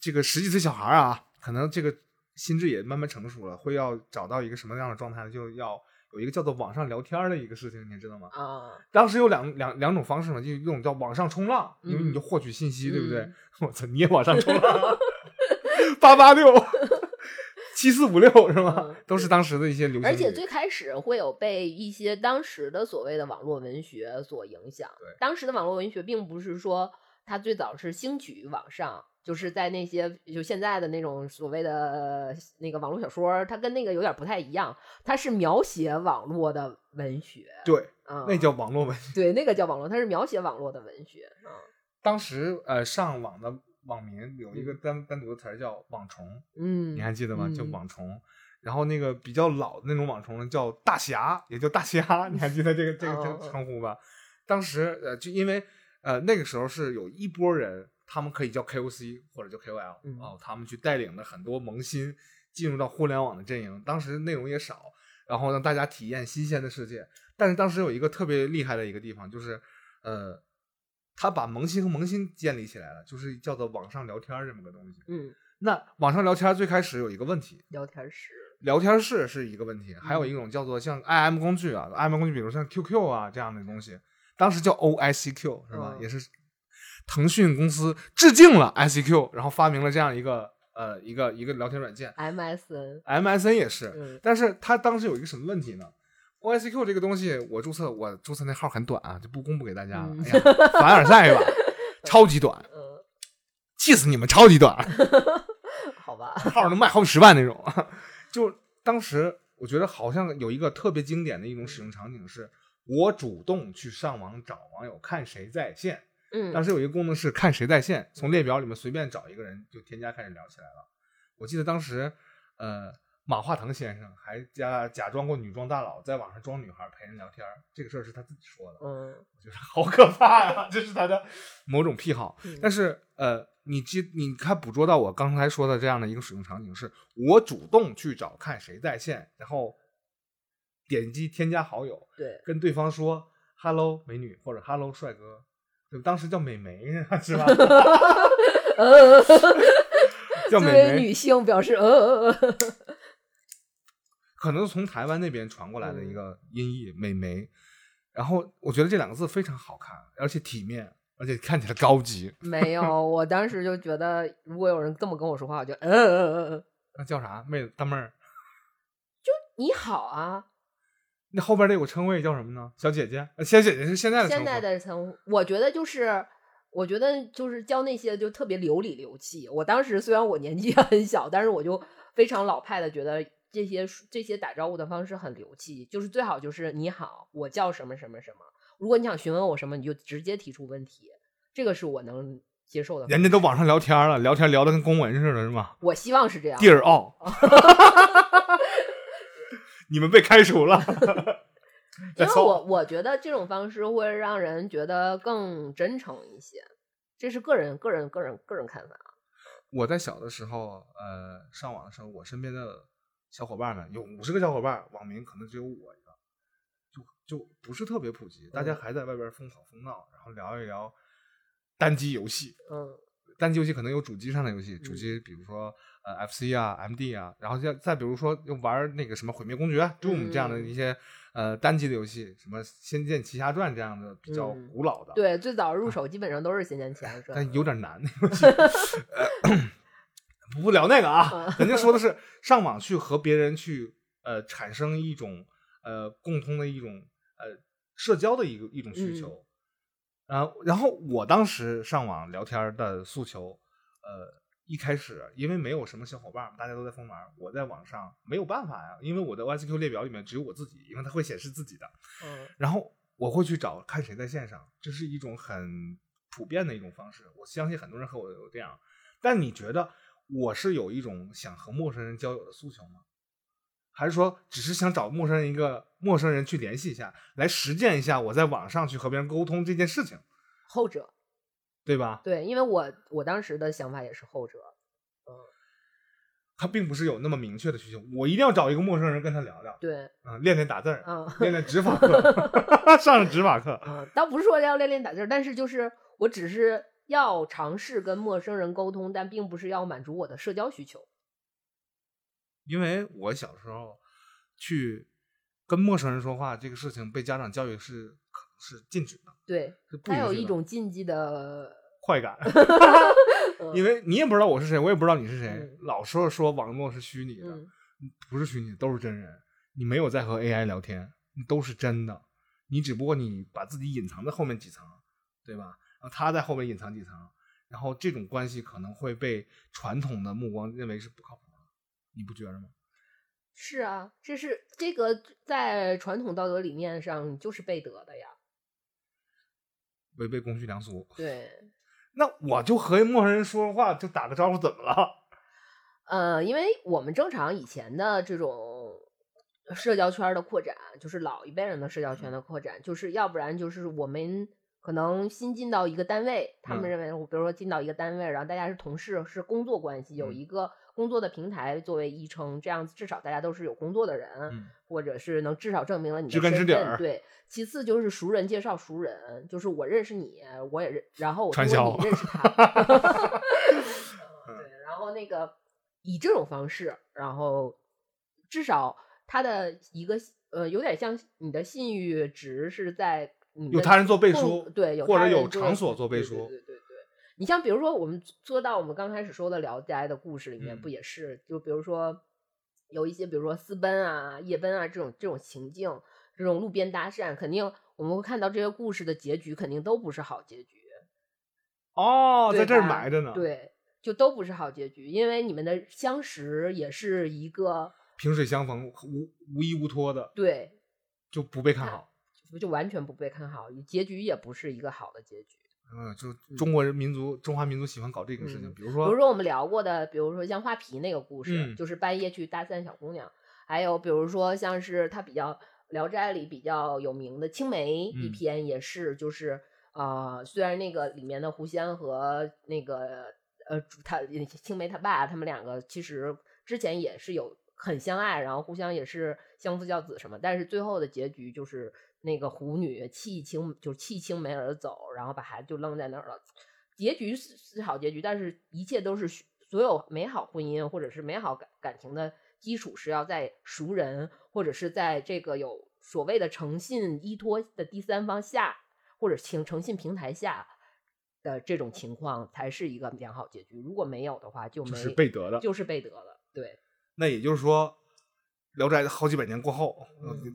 这个十几岁小孩啊，可能这个心智也慢慢成熟了，会要找到一个什么样的状态呢？就要有一个叫做网上聊天的一个事情，你知道吗？啊，当时有两两两种方式嘛，就一种叫网上冲浪，因为你嗯就获取信息，对不对嗯？我操，你也网上冲浪，八八六。七四五六是吗嗯？都是当时的一些流行语。而且最开始会有被一些当时的所谓的网络文学所影响。对当时的网络文学并不是说它最早是兴起于网上，就是在那些就现在的那种所谓的那个网络小说，它跟那个有点不太一样，它是描写网络的文学，对，啊，那叫网络文学。对那个叫网络，它是描写网络的文学，嗯当时呃，上网的网民有一个单单独的词儿叫网虫，嗯，你还记得吗？叫嗯网虫。然后那个比较老的那种网虫呢，叫大侠，也叫大虾，你还记得这个这个这哦个称呼吧？当时呃，就因为呃那个时候是有一波人，他们可以叫 KOC 或者叫 KOL 嗯哦，他们去带领的很多萌新进入到互联网的阵营。当时内容也少，然后让大家体验新鲜的世界。但是当时有一个特别厉害的一个地方，就是呃，他把萌新和萌新建立起来了，就是叫做网上聊天儿这么个东西。嗯，那网上聊天最开始有一个问题，聊天室，聊天室是一个问题，还有一嗯种叫做像 IM 工具啊，IM 工具，比如像 QQ 啊这样的东西，当时叫 OICQ 是吧？嗯也是腾讯公司致敬了 ICQ，然后发明了这样一个呃一个一个聊天软件 MSN，，MSN 也是，嗯但是它当时有一个什么问题呢？OICQ 这个东西，我注册我注册那号很短啊，就不公布给大家了。嗯哎呀，凡尔赛吧，超级短，嗯，气死你们，超级短。好吧，号能卖好几十万那种。就当时我觉得好像有一个特别经典的一种使用场景是，我主动去上网找网友看谁在线。嗯，当时有一个功能是看谁在线，从列表里面随便找一个人就添加开始聊起来了。我记得当时，呃，马化腾先生还假假装过女装大佬，在网上装女孩陪人聊天儿，这个事儿是他自己说的。嗯我觉得好可怕呀、这是他的某种癖好。嗯但是呃，你记你看捕捉到我刚才说的这样的一个使用场景，是我主动去找看谁在线，然后点击添加好友，对，跟对方说 “hello 美女”或者 “hello 帅哥”，当时叫美眉 是吧？呃，叫美眉，女性表示，呃可能是从台湾那边传过来的一嗯个音译“美眉”，然后我觉得这两个字非常好看，而且体面，而且看起来高级。没有，我当时就觉得，如果有人这么跟我说话，我就，嗯嗯嗯嗯，那叫啥？妹子大妹儿。就你好啊，那后边这有称谓叫什么呢？小姐姐，呃小姐姐是现在的称呼。现在的称呼，我觉得就是，我觉得就是教那些就特别流里流气。我当时虽然我年纪 很小，但是我就非常老派的觉得这些这些打招呼的方式很流气，就是最好就是你好，我叫什么什么什么。如果你想询问我什么，你就直接提出问题，这个是我能接受的。人家都网上聊天了，聊天聊的跟公文似的，是吗？我希望是这样。地儿奥，你们被开除了。因为我我觉得这种方式会让人觉得更真诚一些，这是个人个人个人个人看法啊。我在小的时候，呃，上网的时候，我身边的小伙伴们有五十个小伙伴，网名可能只有我一个，就就不是特别普及，大家嗯还在外边疯吵疯闹，然后聊一聊单机游戏。嗯单机游戏可能有主机上的游戏，主嗯机比如说呃 FC 啊、MD 啊，然后再再比如说又玩那个什么毁灭公爵、Doom 这样的嗯一些呃单机的游戏，什么《仙剑奇侠传》这样的比较嗯古老的，，对，最早入手基本上都是《仙剑奇侠传》，但有点难那游戏。呃 不聊那个啊，嗯人家说的是上网去和别人去呃产生一种呃共通的一种呃社交的一个一种需求。嗯然后，然后我当时上网聊天的诉求，呃，一开始因为没有什么小伙伴，大家都在疯玩，我在网上没有办法呀，因为我的 YCQ 列表里面只有我自己，因为它会显示自己的。嗯然后我会去找看谁在线上，这是一种很普遍的一种方式。我相信很多人和我有这样，但你觉得我是有一种想和陌生人交友的诉求吗？还是说只是想找陌生人一个陌生人去联系一下，来实践一下我在网上去和别人沟通这件事情，后者对吧？对，因为我我当时的想法也是后者，他并不是有那么明确的需求，我一定要找一个陌生人跟他聊聊，对，嗯，练练打字儿，嗯练练指法课 上上指法课。嗯，倒不是说要练练打字儿，但是就是我只是要尝试跟陌生人沟通，但并不是要满足我的社交需求。因为我小时候去跟陌生人说话这个事情被家长教育是是禁止的，对，是不它有一种禁忌的，快感，嗯因为你也不知道我是谁，我也不知道你是谁，嗯老说说网络是虚拟的，嗯不是虚拟，都是真人。你没有在和 AI 聊天，都是真的，你只不过你把自己隐藏在后面几层，对吧？然后他在后面隐藏几层，然后这种关系可能会被传统的目光认为是不靠谱的，你不觉着吗？是啊，这是这个在传统道德理念上就是背德的呀。违背公序良俗。对，那我就和陌生人说话就打个招呼，怎么了？呃，因为我们正常以前的这种社交圈的扩展，就是老一辈人的社交圈的扩展，就是要不然就是我们可能新进到一个单位，他们嗯。认为，比如说进到一个单位，然后大家是同事，是工作关系，有嗯。一个工作的平台作为依称，这样子至少大家都是有工作的人，嗯或者是能至少证明了你的知根知身份对，其次就是熟人介绍熟人，就是我认识你，我也认，然后我传通过销你认识他。嗯对，然后那个以这种方式，然后至少他的一个呃，有点像你的信誉值是在你的有他人做背共书，对，有或者有场所做背书对对对对。你像比如说，我们说到我们刚开始说的《聊斋》的故事里面，嗯不也是？就比如说有一些，比如说私奔啊、夜奔啊这种这种情境，这种路边搭讪，肯定我们会看到这些故事的结局，肯定都不是好结局。哦，在这儿埋着呢。，对，就都不是好结局，因为你们的相识也是一个萍水相逢，无无依无托的，对，就不被看看好。就完全不被看好，结局也不是一个好的结局。嗯，就中国人民族，中华民族喜欢搞这个事情，嗯比如说，比如说我们聊过的，比如说像画皮那个故事，嗯。就是半夜去搭讪小姑娘，还有比如说像是他比较《聊斋》里比较有名的青梅一嗯。篇，也是就是啊、呃虽然那个里面的狐仙和那个呃他青梅他爸他们两个其实之前也是有很相爱，然后互相也是相夫教子什么，但是最后的结局就是那个狐女弃青就是弃青梅而走，然后把孩子就扔在那儿了。结局是是好结局，但是一切都是所有美好婚姻或者是美好感感情的基础是要在熟人或者是在这个有所谓的诚信依托的第三方下，或者情诚信平台下的这种情况才是一个良好结局。如果没有的话，就没就是被得的。就是背德了。对，那也就是说，《聊斋》好几百年过后，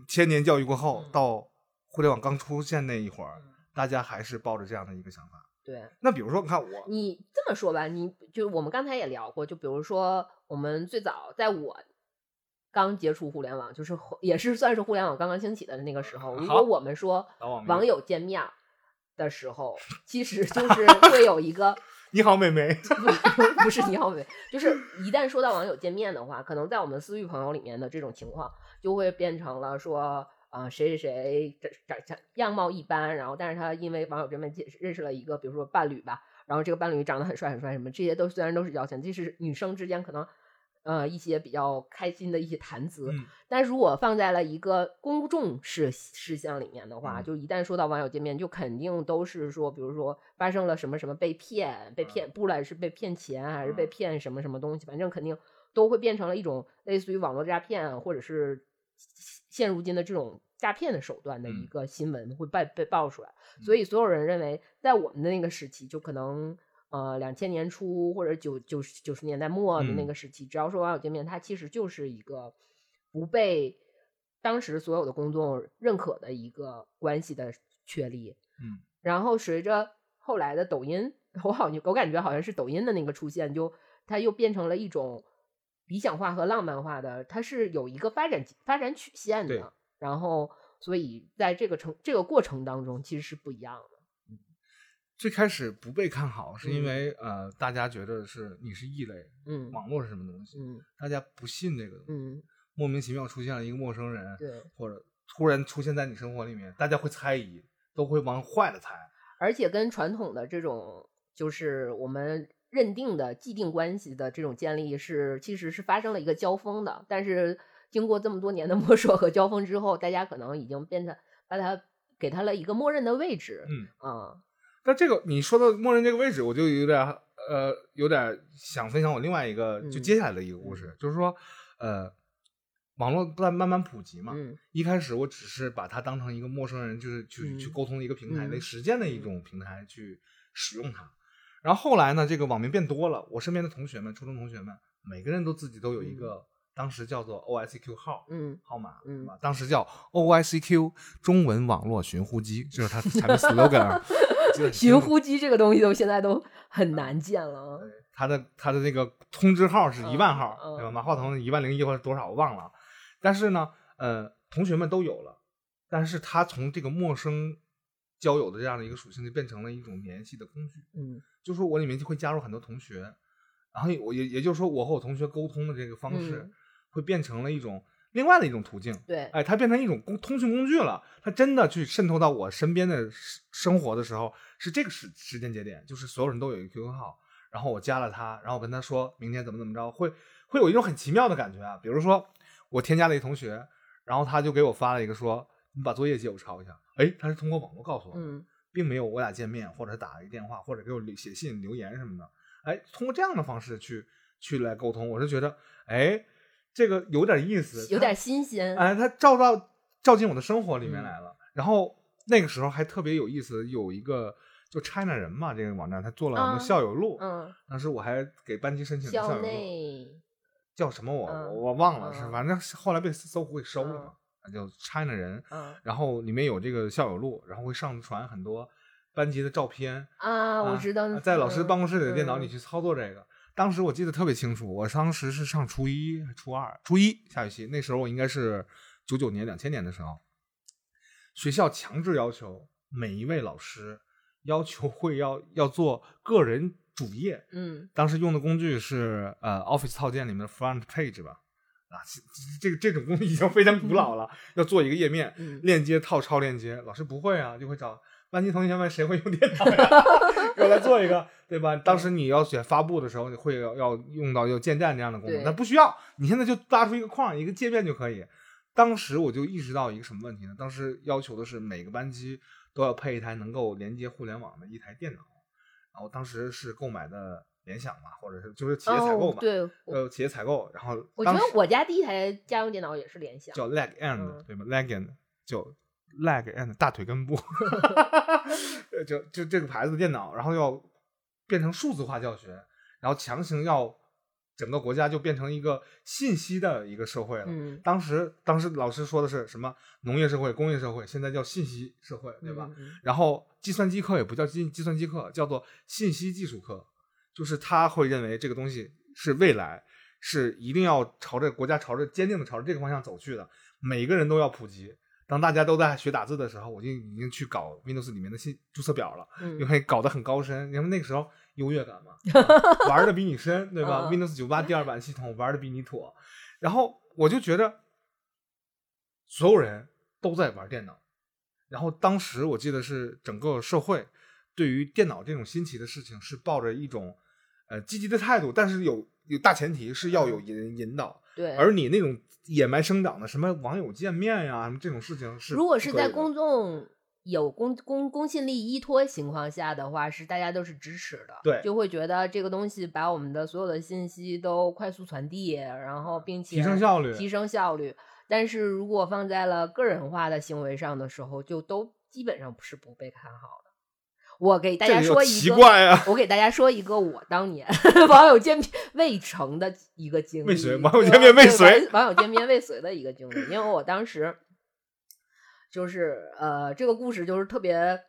千年教育过后，嗯到互联网刚出现那一会儿，嗯大家还是抱着这样的一个想法。对。那比如说，你看我，你这么说吧，你就我们刚才也聊过，就比如说我们最早在我刚接触互联网，就是也是算是互联网刚刚兴起的那个时候，如果我们说网友见面儿的时候，其实就是会有一个 你好，美眉，不是你好美，就是一旦说到网友见面的话，可能在我们私域朋友里面的这种情况，就会变成了说啊、谁谁谁长长长样貌一般，然后但是他因为网友这边见认识了一个比如说伴侣吧，然后这个伴侣长得很帅很帅什么，这些都虽然都是邀请，这是女生之间可能呃一些比较开心的一些谈资，嗯。但如果放在了一个公众事事项里面的话，嗯。就一旦说到网友见面，就肯定都是说，比如说发生了什么什么被骗，被骗，不管是被骗钱还是被嗯骗什么什么东西，反正肯定都会变成了一种类似于网络诈骗或者是现如今的这种诈骗的手段的一嗯个新闻会被被爆出来。所以所有人认为，在我们的那个时期，就可能。呃，两千年初或者九九十九十年代末的那嗯个时期，只要说网友见面，它其实就是一个不被当时所有的公众认可的一个关系的确立。嗯，然后随着后来的抖音，我好像我感觉好像是抖音的那个出现，就它又变成了一种理想化和浪漫化的，它是有一个发展发展曲线对的。然后，所以在这个程这个过程当中，其实是不一样的。最开始不被看好，是因嗯为、呃，大家觉得是你是异类，嗯网络是什么东西，嗯大家不信这个东西，嗯，莫名其妙出现了一个陌生人，对。或者突然出现在你生活里面，大家会猜疑，都会往坏了猜。而且跟传统的这种就是我们认定的既定关系的这种建立是其实是发生了一个交锋的，但是经过这么多年的 摸索和交锋之后，大家可能已经变成把它给它了一个默认的位置，嗯，啊，但这个你说的默认这个位置，我就有点呃有点想分享我另外一个就嗯接下来的一个故事，就是说呃网络在慢慢普及嘛，嗯。一开始我只是把它当成一个陌生人，就是去、嗯去沟通的一个平台，嗯实践的一种平台去使用它。然后后来呢，这个网民变多了，我身边的同学们，初中同学们，每个人都自己都有一个、当时叫做 OICQ 号。嗯号码，嗯？当时叫 OICQ 中文网络寻呼机，就是它产品 slogan 寻呼机这个东西都现在都很难见了。他的他的那个通知号是一万号，嗯嗯对吧？马化腾一万零一或者多少我忘了，但是呢，呃，同学们都有了，但是他从这个陌生交友的这样的一个属性，就变成了一种联系的工具。嗯就是说我里面就会加入很多同学，然后我也也就是说，我和我同学沟通的这个方式嗯会变成了一种另外的一种途径。对，哎，它变成一种工通讯工具了。它真的去渗透到我身边的生生活的时候，是这个时时间节点，就是所有人都有一个 QQ 号，然后我加了他，然后我跟他说明天怎么怎么着，会会有一种很奇妙的感觉啊。比如说我添加了一同学，然后他就给我发了一个说，你把作业借我抄一下。哎，他是通过网络告诉我的，嗯并没有我俩见面，或者打了一电话，或者给我留写信留言什么的。哎，通过这样的方式去去来沟通，我是觉得，哎，这个有点意思，有点新鲜。哎，他照到照进我的生活里面嗯来了。然后那个时候还特别有意思，有一个就 China 人嘛，这个网站他做了我们校友录，嗯，当时我还给班级申请校校友录，内叫什么我、嗯我忘了，是嗯反正后来被搜狐给收了嗯嘛，那叫 China 人。嗯然后里面有这个校友录，然后会上传很多班级的照片，啊，我知道啊，在老师办公室里的电脑里嗯去操作这个。当时我记得特别清楚，我当时是上初一、初二、初一下学期，那时候我应该是九九年、两千年的时候，学校强制要求每一位老师要求会要要做个人主页，嗯当时用的工具是呃 Office 套件里面的 Front Page 吧，啊，这这个这种工具已经非常古老了，要做一个页面，嗯链接套超链接，老师不会啊，就会找班级同学们谁会用电脑呀，给我来做一个，对吧？当时你要选发布的时候，你会要要用到要建站这样的功能，对但不需要，你现在就拉出一个框，一个界面就可以。当时我就意识到一个什么问题呢？当时要求的是每个班级都要配一台能够连接互联网的一台电脑，然后当时是购买的联想嘛，或者是就是企业采购嘛，哦对，呃，企业采购，然后我觉得我家第一台家用电脑也是联想。叫 leg end，、嗯对吧？leg end 就 leg end 大腿根部，呃就就这个牌子的电脑，然后要变成数字化教学，然后强行要整个国家就变成一个信息的一个社会了。嗯，当时当时老师说的是什么农业社会、工业社会，现在叫信息社会，对吧？嗯？嗯然后计算机课也不叫计计算机课，叫做信息技术课，就是他会认为这个东西是未来，是一定要朝着国家朝着坚定的朝着这个方向走去的，每个人都要普及。当大家都在学打字的时候，我就已经去搞 Windows 里面的新注册表了，嗯因为搞得很高深，因为那个时候优越感嘛，啊玩的比你深，对吧嗯？Windows 九八第二版系统玩的比你妥，然后我就觉得所有人都在玩电脑，然后当时我记得是整个社会对于电脑这种新奇的事情是抱着一种呃积极的态度，但是有有大前提是要有引引导，对，而你那种野蛮生长的什么网友见面呀、什么这种事情是如果是在公众有公公公信力依托情况下的话，是大家都是支持的，对就会觉得这个东西把我们的所有的信息都快速传递，然后并且提升效率提升效率。但是如果放在了个人化的行为上的时候，就都基本上是不被看好的。我给大家说一个，奇怪啊，我给大家说一个我当年网友见面未成的一个经历，未遂网友见面未对遂网友见面未遂的一个经历，因为我当时就是呃，这个故事就是特别，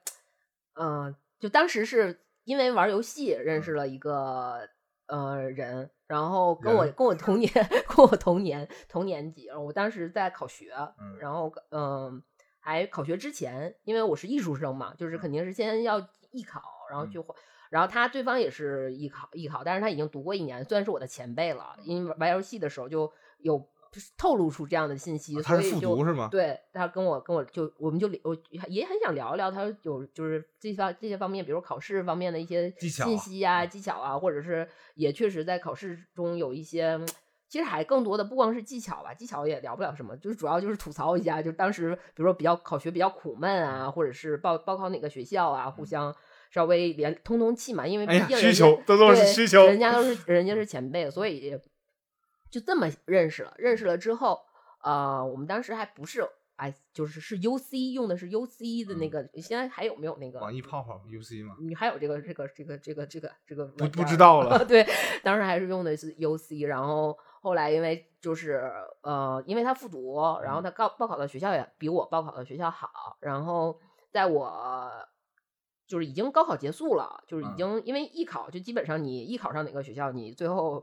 嗯、就当时是因为玩游戏认识了一个呃人，然后跟我跟我同年跟我同年同年级，我当时在考学，嗯。然后嗯、还考学之前，因为我是艺术生嘛，就是肯定是先要艺考，然后去嗯。然后他对方也是艺考艺考，但是他已经读过一年，虽然是我的前辈了，因为玩游戏的时候就有透露出这样的信息，啊他是所以就复读是吗？对他跟我跟我就我们就我也很想聊一聊他有就是这方这些方面，比如考试方面的一些信息啊、技巧啊，或者是也确实在考试中有一些。其实还更多的不光是技巧吧，技巧也聊不了什么，就是主要就是吐槽一下，就当时比如说比较考学比较苦闷啊，或者是报报考哪个学校啊，互相稍微连通通气嘛，因为毕竟人家求都都是需求，人家都是 人家是前辈，所以就这么认识了。认识了之后，呃，我们当时还不是哎，就是是 UC 用的是 UC 的那嗯个，现在还有没有那个？网易泡泡 UC 嘛，你还有这个这个这个这个这个这个不不知道了 对，当时还是用的是 UC，然后后来因为就是呃，因为他复读，然后嗯。他高报考的学校也比我报考的学校好，然后在我就是已经高考结束了，就是已嗯。经因为艺考就基本上你艺考上哪个学校，你最后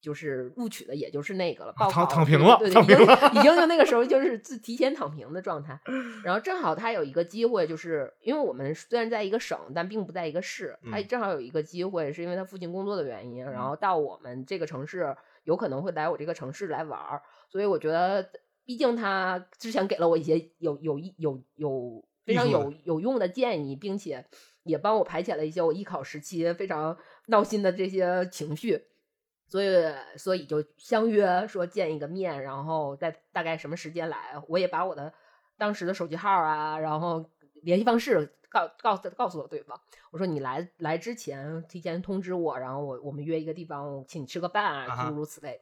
就是录取的也就是那个了，报考躺躺平了对对躺平已经已经就那个时候就是自提前躺平的状态。然后正好他有一个机会，就是因为我们虽然在一个省，但并不在一个市，他嗯。正好有一个机会，是因为他父亲工作的原因，然嗯。后到我们这个城市，有可能会来我这个城市来玩儿，所以我觉得，毕竟他之前给了我一些有有一有有非常有有用的建议，并且也帮我排遣了一些我艺考时期非常闹心的这些情绪。所以，所以就相约说见一个面，然后在大概什么时间来，我也把我的当时的手机号啊，然后联系方式告告诉告诉了对方。我说你来来之前提前通知我，然后我我们约一个地方，请你吃个饭啊，诸如此类。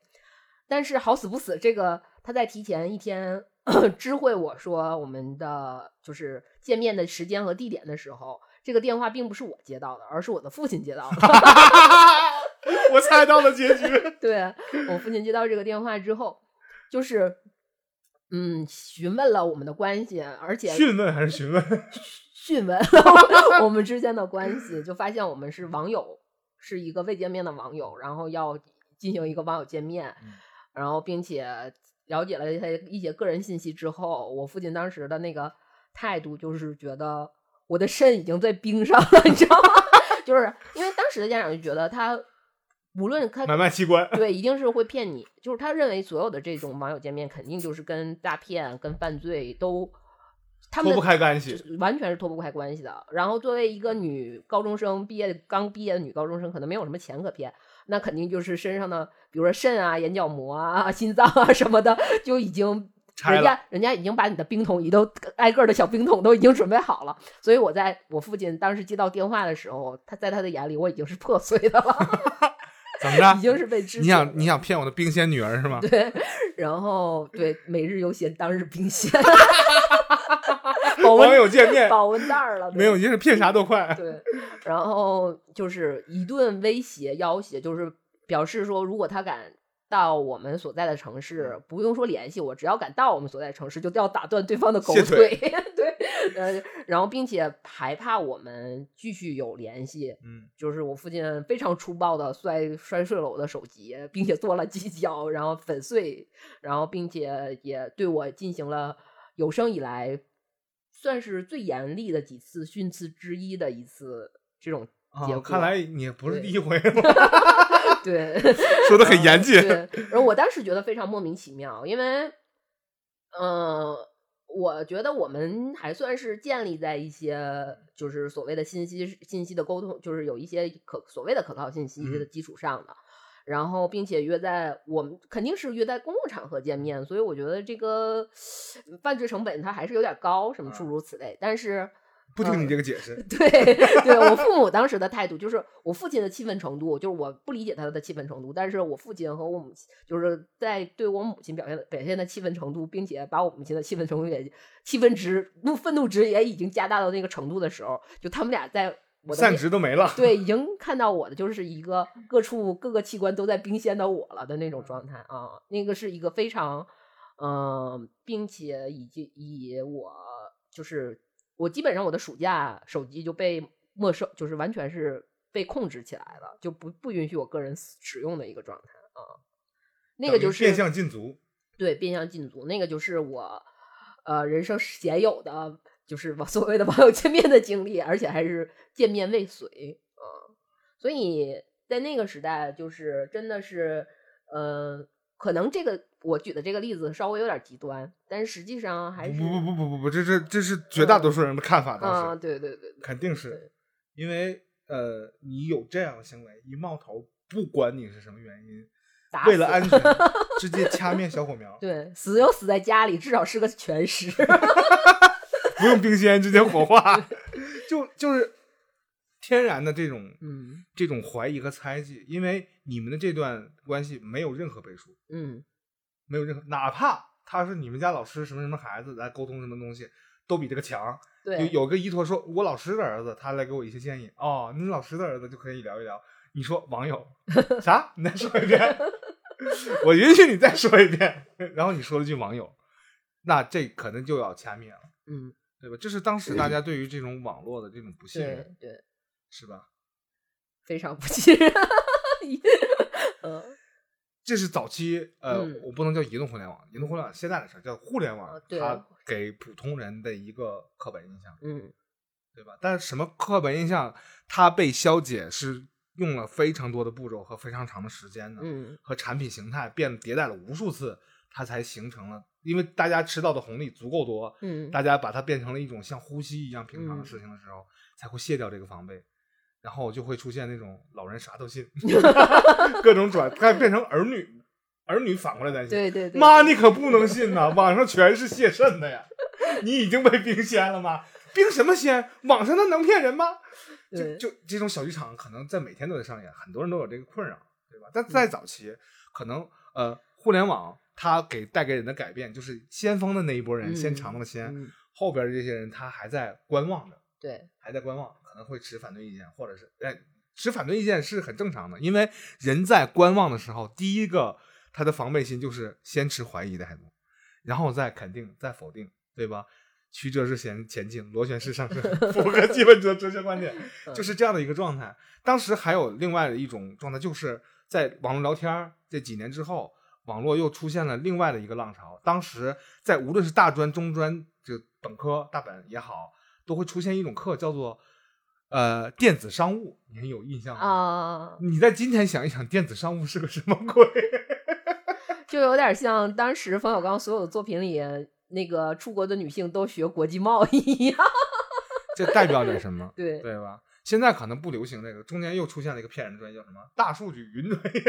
但是好死不死，这个他在提前一天 知会我说我们的就是见面的时间和地点的时候，这个电话并不是我接到的，而是我的父亲接到的。我猜到了结局。对我父亲接到这个电话之后，就是嗯询问了我们的关系，而且询问还是询问？询问 我们之间的关系，就发现我们是网友，是一个未见面的网友，然后要进行一个网友见面，嗯然后并且了解了他一些个人信息之后，我父亲当时的那个态度就是觉得我的肾已经在冰上了，你知道吗？就是因为当时的家长就觉得他无论他买卖器官。对，一定是会骗你。就是他认为所有的这种网友见面，肯定就是跟诈骗、跟犯罪都他们脱不开干系完全是脱不开关系的。然后作为一个女高中生，毕业刚毕业的女高中生，可能没有什么钱可骗，那肯定就是身上的，比如说肾啊、眼角膜啊、心脏啊什么的，就已经。人家人家已经把你的冰桶你都挨个儿的小冰桶都已经准备好了，所以我在我父亲当时接到电话的时候，他在他的眼里我已经是破碎的了，怎么着已？经是被支你想你想骗我的冰仙女儿是吗？对，然后对每日优闲当日冰鲜，保温网友见面保温袋儿了，没有，你是骗啥都快。对，然后就是一顿威胁要挟，就是表示说，如果他敢到我们所在的城市，不用说联系我，只要敢到我们所在城市，就要打断对方的狗腿腿。对，呃，然后并且还怕我们继续有联系，嗯，就是我父亲非常粗暴的摔摔碎了我的手机，并且做了几脚，然后粉碎，然后并且也对我进行了有生以来算是最严厉的几次训斥之一的一次这种结果。啊看来你不是第一回了，对，说的很严谨。对，然后我当时觉得非常莫名其妙，因为，嗯、我觉得我们还算是建立在一些就是所谓的信息信息的沟通，就是有一些可所谓的可靠信息的嗯基础上的。然后，并且约在我们肯定是约在公共场合见面，所以我觉得这个 犯罪成本它还是有点高，什么诸啊如此类。但是，不听你这个解释，对对，我父母当时的态度就是，我父亲的气愤程度，就是我不理解他的气愤程度，但是我父亲和我母亲就是在对我母亲表现表现的气愤程度，并且把我母亲的气愤程度也气愤值怒愤怒值也已经加大到那个程度的时候，就他们俩在我的散值都没了。对，已经看到我的就是一个各处各个器官都在冰鲜的我了的那种状态啊，那个是一个非常，嗯、并且已经以我就是我基本上我的暑假手机就被没收，就是完全是被控制起来了，就不不允许我个人使使用的一个状态啊。那个就是变相禁足。对，变相禁足，那个就是我呃人生鲜有的，就是所谓的网友见面的经历，而且还是见面未遂啊、所以在那个时代，就是真的是，呃，可能这个我举的这个例子稍微有点极端，但是实际上还是不不不不不不，这是这是绝大多数人的看法，啊，当时对对对对，肯定是因为呃，你有这样的行为，一冒头，不管你是什么原因，为了安全，直接掐灭小火苗，对死就死在家里，至少是个全尸。不用冰鲜，直接火化，就就是天然的这种嗯。这种怀疑和猜忌，因为你们的这段关系没有任何背书，嗯没有任何，哪怕他是你们家老师什么什么孩子来沟通什么东西，都比这个强。有对有个依托说，我老师的儿子，他来给我一些建议。哦，你老师的儿子就可以聊一聊。你说网友 啥？你再说一遍，我允许你再说一遍。然后你说了句网友，那这可能就要掐灭了。嗯对吧？这是当时大 家对于这种网络的这种不信任，对对，是吧？非常不信任。嗯这是早期，呃，嗯我不能叫移动互联网，移动互联网现在的事儿叫互联网它给普通人的一个刻板印象，嗯对吧？但是什么刻板印象，它被消解是用了非常多的步骤和非常长的时间的，嗯和产品形态变迭代了无数次，它才形成了。因为大家吃到的红利足够多，嗯大家把它变成了一种像呼吸一样平常的嗯事情的时候，才会卸掉这个防备，然后就会出现那种老人啥都信，各种转，再变成儿女，儿女反过来担心。对对对，妈，你可不能信呐！网上全是泄肾的呀！你已经被冰鲜了吗？冰什么鲜？网上那能骗人吗？就就这种小剧场，可能在每天都在上演，很多人都有这个困扰，对吧？但在早期，可能呃，互联网它给带给人的改变，就是先锋的那一波人先尝了鲜，嗯后边这些人他还在观望着，对还在观望，可能会持反对意见，或者是哎，持反对意见是很正常的，因为人在观望的时候，第一个他的防备心就是先持怀疑的态度，然后再肯定，再否定，对吧？曲折是前前进，螺旋式上升，符合基本哲哲学观点，就是这样的一个状态。当时还有另外的一种状态，就是在网络聊天儿这几年之后，网络又出现了另外的一个浪潮。当时在无论是大专、中专、就本科、大本也好，都会出现一种课叫做呃电子商务，你还有印象吗？啊，你在今天想一想，电子商务是个什么鬼？就有点像当时冯小刚所有的作品里，那个出国的女性都学国际贸易一样。这代表点什么？对对吧？现在可能不流行这个，中间又出现了一个骗人的专业，叫什么大数据云专业，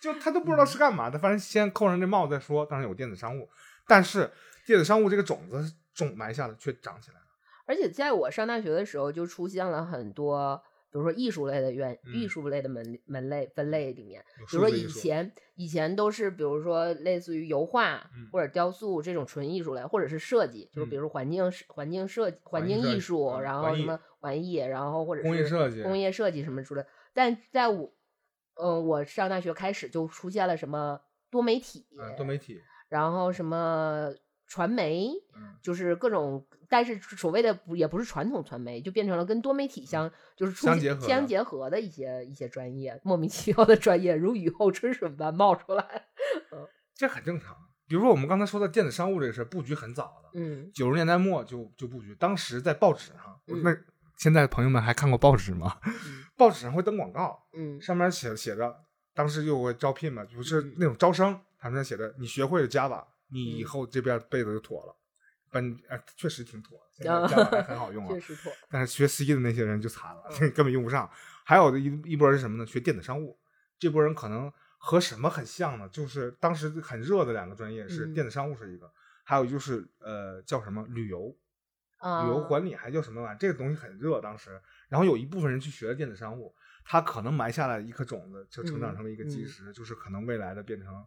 就他都不知道是干嘛的，反正先扣上这帽子再说。当然有电子商务，但是电子商务这个种子种埋下了，却长起来了。而且在我上大学的时候，就出现了很多，比如说艺术类的院、嗯。艺术类的门门类分类里面，比如说以前以前都是，比如说类似于油画嗯。或者雕塑这种纯艺术类，或者是设计，就是比嗯。如环境设环境设计、环境艺术，然后什么玩艺，然后或者工业是设计工业设计什么之类的。但在我，嗯、我上大学开始就出现了什么多媒体，嗯，多媒体，然后什么传媒，嗯。就是各种，但是所谓的不也不是传统传媒，就变成了跟多媒体相就是相结合的相结合的一些一些专业，莫名其妙的专业如雨后春笋般冒出来。这很正常。比如说我们刚才说的电子商务这个事儿，布局很早了，嗯九十年代末就就布局。当时在报纸上，嗯那现在朋友们还看过报纸吗？报纸上会登广告，嗯上面写写着，当时就会招聘嘛，就是嗯那种招生，他们那写着你学会了 Java，你以嗯后这边辈子就妥了。本哎，确实挺妥，现在啊 Java 还很好用啊 确。实妥。但是学 C 的那些人就惨了，嗯 根本用不上。还有的一一波是什么呢？学电子商务，这波人可能和什么很像呢？就是当时很热的两个专业是嗯电子商务是一个，还有就是呃叫什么旅游，啊，旅游管理还叫什么玩意儿？这个东西很热当时。然后有一部分人去学了电子商务，他可能埋下了一颗种子，就成长嗯成了一个基嗯石，就是可能未来的变成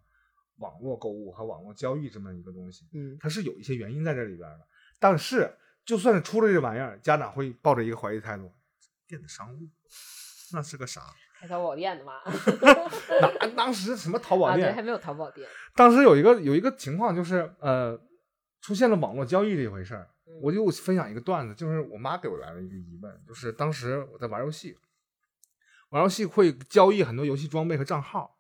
网络购物和网络交易这么一个东西。嗯它是有一些原因在这里边的。但是，就算是出了这玩意儿，家长会抱着一个怀疑态度：电子商务那是个啥？开淘宝店的嘛，哪当时什么淘宝啊，对，店？还没有淘宝店。当时有一个有一个情况就是，呃，出现了网络交易这一回事儿。嗯我就分享一个段子，就是我妈给我来了一个疑问，就是当时我在玩游戏，玩游戏会交易很多游戏装备和账号，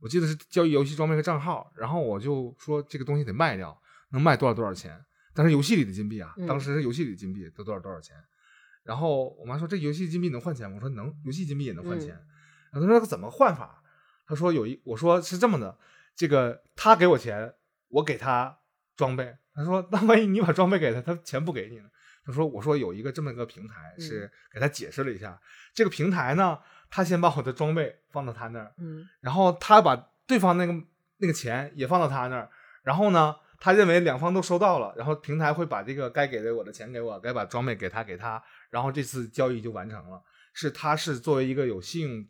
我记得是交易游戏装备和账号，然后我就说这个东西得卖掉，能卖多少多少钱？但是游戏里的金币啊，嗯当时是游戏里的金币都多少多少钱？然后我妈说这游戏金币能换钱？我说能，游戏金币也能换钱。然后她说怎么换法？她说有一，我说是这么的，这个他给我钱，我给他装备。她说那万一你把装备给他，他钱不给你呢？她说我说有一个这么一个平台，是给他解释了一下，这个平台呢，他先把我的装备放到他那儿，嗯然后他把对方那个那个钱也放到他那儿，然后呢，他认为两方都收到了，然后平台会把这个该给的我的钱给我，该把装备给他给他，然后这次交易就完成了。是他是作为一个有信用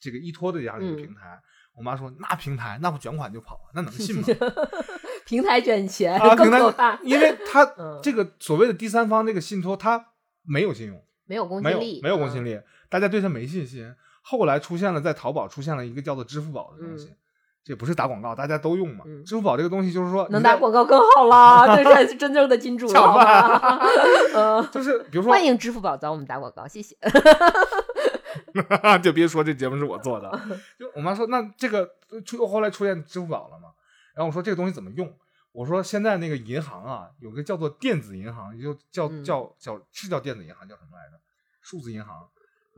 这个依托的这样一个嗯平台。我妈说那平台那不卷款就跑，那能信吗？平台卷钱啊，平台，，因为他 嗯这个所谓的第三方这个信托，他没有信用，没有公信力，没有公信力。力，大家对他没信心。后来出现了在淘宝出现了一个叫做支付宝的东西，嗯这不是打广告，大家都用嘛。嗯支付宝这个东西就是说能打广告更好啦，这才是真正的金主了，就是比如说 欢迎支付宝找我们打广告，谢谢。就别说这节目是我做的。就我妈说，那这个出后来出现支付宝了嘛？然后我说这个东西怎么用？我说现在那个银行啊，有个叫做电子银行，也就叫嗯叫叫是叫电子银行，叫什么来着？数字银行。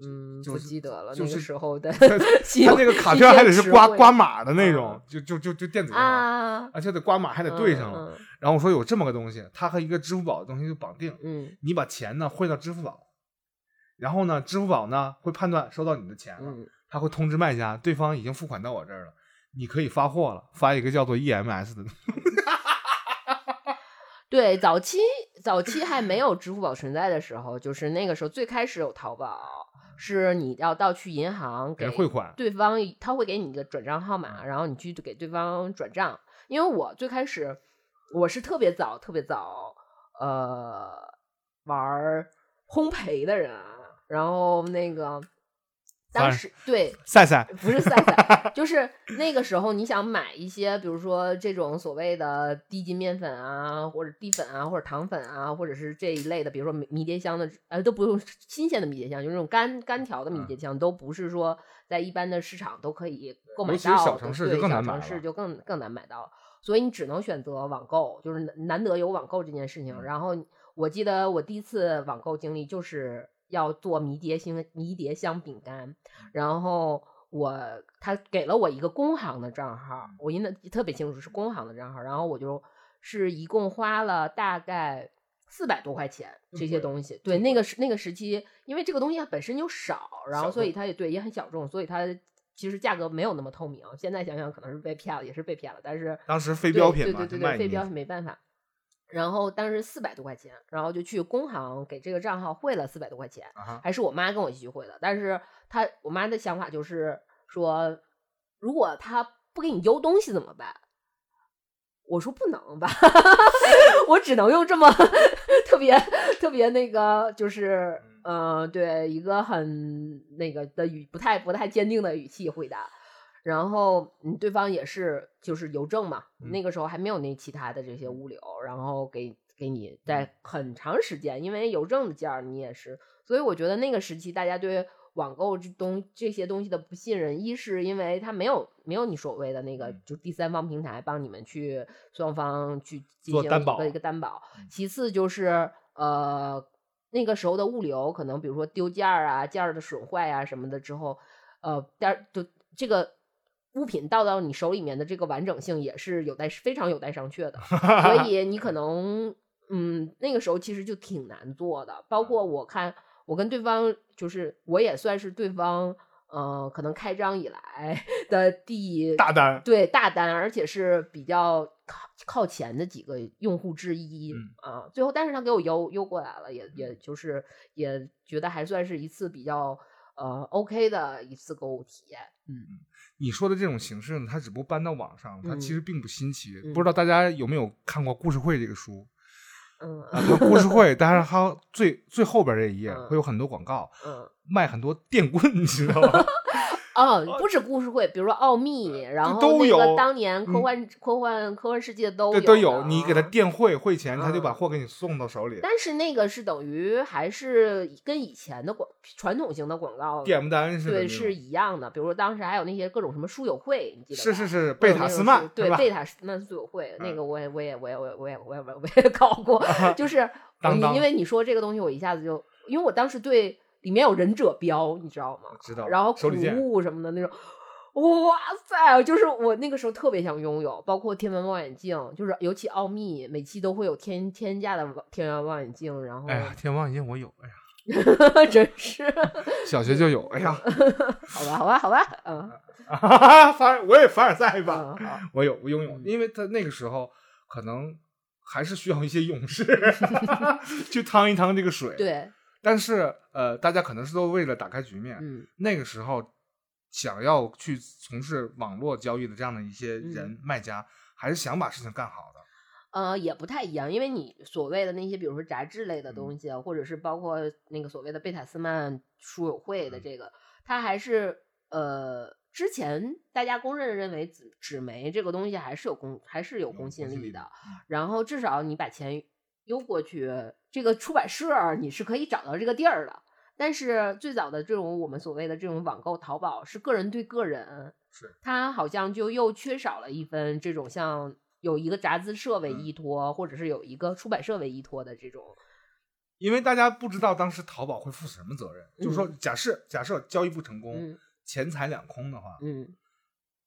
嗯，不就是记得了，那个时候的 他那个卡片还得是刮刮码的那种，就就就就电子啊，而且得刮码还得对上了。嗯然后我说有这么个东西，它和一个支付宝的东西就绑定，嗯你把钱呢汇到支付宝，然后呢，支付宝呢会判断收到你的钱了，嗯他会通知卖家，对方已经付款到我这儿了，你可以发货了，发一个叫做 EMS 的。对，早期早期还没有支付宝存在的时候，就是那个时候最开始有淘宝，是你要到去银行给汇款对方他会给你一个转账号码，然后你去给对方转账。因为我最开始我是特别早特别早呃玩儿烘焙的人，啊然后那个当反时对赛赛，不是赛赛，就是那个时候你想买一些，比如说这种所谓的低筋面粉啊，或者低粉啊，或者糖粉啊，或者是这一类的，比如说迷迷迭香的，呃，都不用新鲜的迷迭香，就是那种干干条的迷迭香，都不是说在一般的市场都可以购买到的，小城市就更难买小城市就更更难买到。了，所以你只能选择网购，就是难难得有网购这件事情。嗯。然后我记得我第一次网购经历就是要做迷迭香迷迭香饼干，然后我他给了我一个工行的账号，我印的特别清楚是工行的账号，然后我就是一共花了大概四百多块钱这些东西。对，那个时那个时期，因为这个东西它本身就少，然后所以它也对也很小众，所以它其实价格没有那么透明。现在想想可能是被骗了，也是被骗了，但是当时非标品嘛，对对对非标品没办法。然后当时四百多块钱，然后就去工行给这个账号汇了四百多块钱，还是我妈跟我一起汇的。但是她我妈的想法就是说，如果他不给你邮东西怎么办？我说不能吧，我只能用这么特别特别那个，就是呃，对一个很那个的语不太不太坚定的语气回答。然后嗯，对方也是就是邮政嘛，嗯。那个时候还没有那其他的这些物流，然后给给你在很长时间，因为邮政的件儿你也是，所以我觉得那个时期大家对网购这东这些东西的不信任，一是因为它没有没有你所谓的那个嗯。就第三方平台帮你们去双方去进行一做担保个一个担保嗯，其次就是呃那个时候的物流可能比如说丢件儿啊件儿的损坏啊什么的之后，呃件儿就这个。物品到到你手里面的这个完整性也是有待非常有待商榷的，所以你可能嗯那个时候其实就挺难做的。包括我看我跟对方就是我也算是对方呃可能开张以来 的第大单，对大单，而且是比较靠靠前的几个用户之一、嗯啊。最后，但是他给我邮邮过来了，也也就是也觉得还算是一次比较呃 OK 的一次购物体验。嗯你说的这种形式呢，它只不过搬到网上，它嗯其实并不新奇。嗯不知道大家有没有看过《故事会》这个书？嗯啊，它故事会，但是它最最后边这一页嗯会有很多广告，嗯。卖很多电棍，你知道吗？哦，不止故事会，比如说奥秘，然后都那个有当年科嗯幻、科幻科幻世界都对，有都有。你给他啊电汇汇钱，他就把嗯货给你送到手里。但是那个是等于还是跟以前的广传统型的广告 DM 单似的那种，对是一样的。比如说当时还有那些各种什么书友会，你记得吧？是是是，贝塔斯曼？对贝塔斯曼书友会，那嗯个我也我也我也我也我也我也我也搞过，就是你因为你说这个东西，我一下子就因为我当时对里面有忍者标，你知道吗？知道然后苦手里什么的那种。哇塞！就是我那个时候特别想拥有，包括天文望远镜，就是尤其奥秘，每期都会有天天价的望天文望远镜，然后、哎呀，天文望远镜我有，哎呀，真是，小学就有，哎呀，好吧，好吧，好吧，嗯，凡尔我也凡尔赛吧，嗯，我有，我拥有，嗯因为他那个时候可能还是需要一些勇士去趟一趟这个水。，对，但是呃，大家可能是都为了打开局面，嗯。那个时候想要去从事网络交易的这样的一些人、嗯。卖家，还是想把事情干好的。呃，也不太一样，因为你所谓的那些，比如说杂志类嗯的东西啊，或者是包括那个所谓的贝塔斯曼书友会的嗯。这个，它还是呃，之前大家公认认为纸纸媒这个东西还是有公还是有公信力的然后至少你把钱邮过去，这个出版社你是可以找到这个地儿的。但是最早的这种我们所谓的这种网购淘宝是个人对个人，是。它好像就又缺少了一份这种像有一个杂志社为嗯。依托，或者是有一个出版社为依托的这种。因为大家不知道当时淘宝会负什么责任，就是说嗯。假设假设交易不成功，嗯。钱财两空的话，嗯，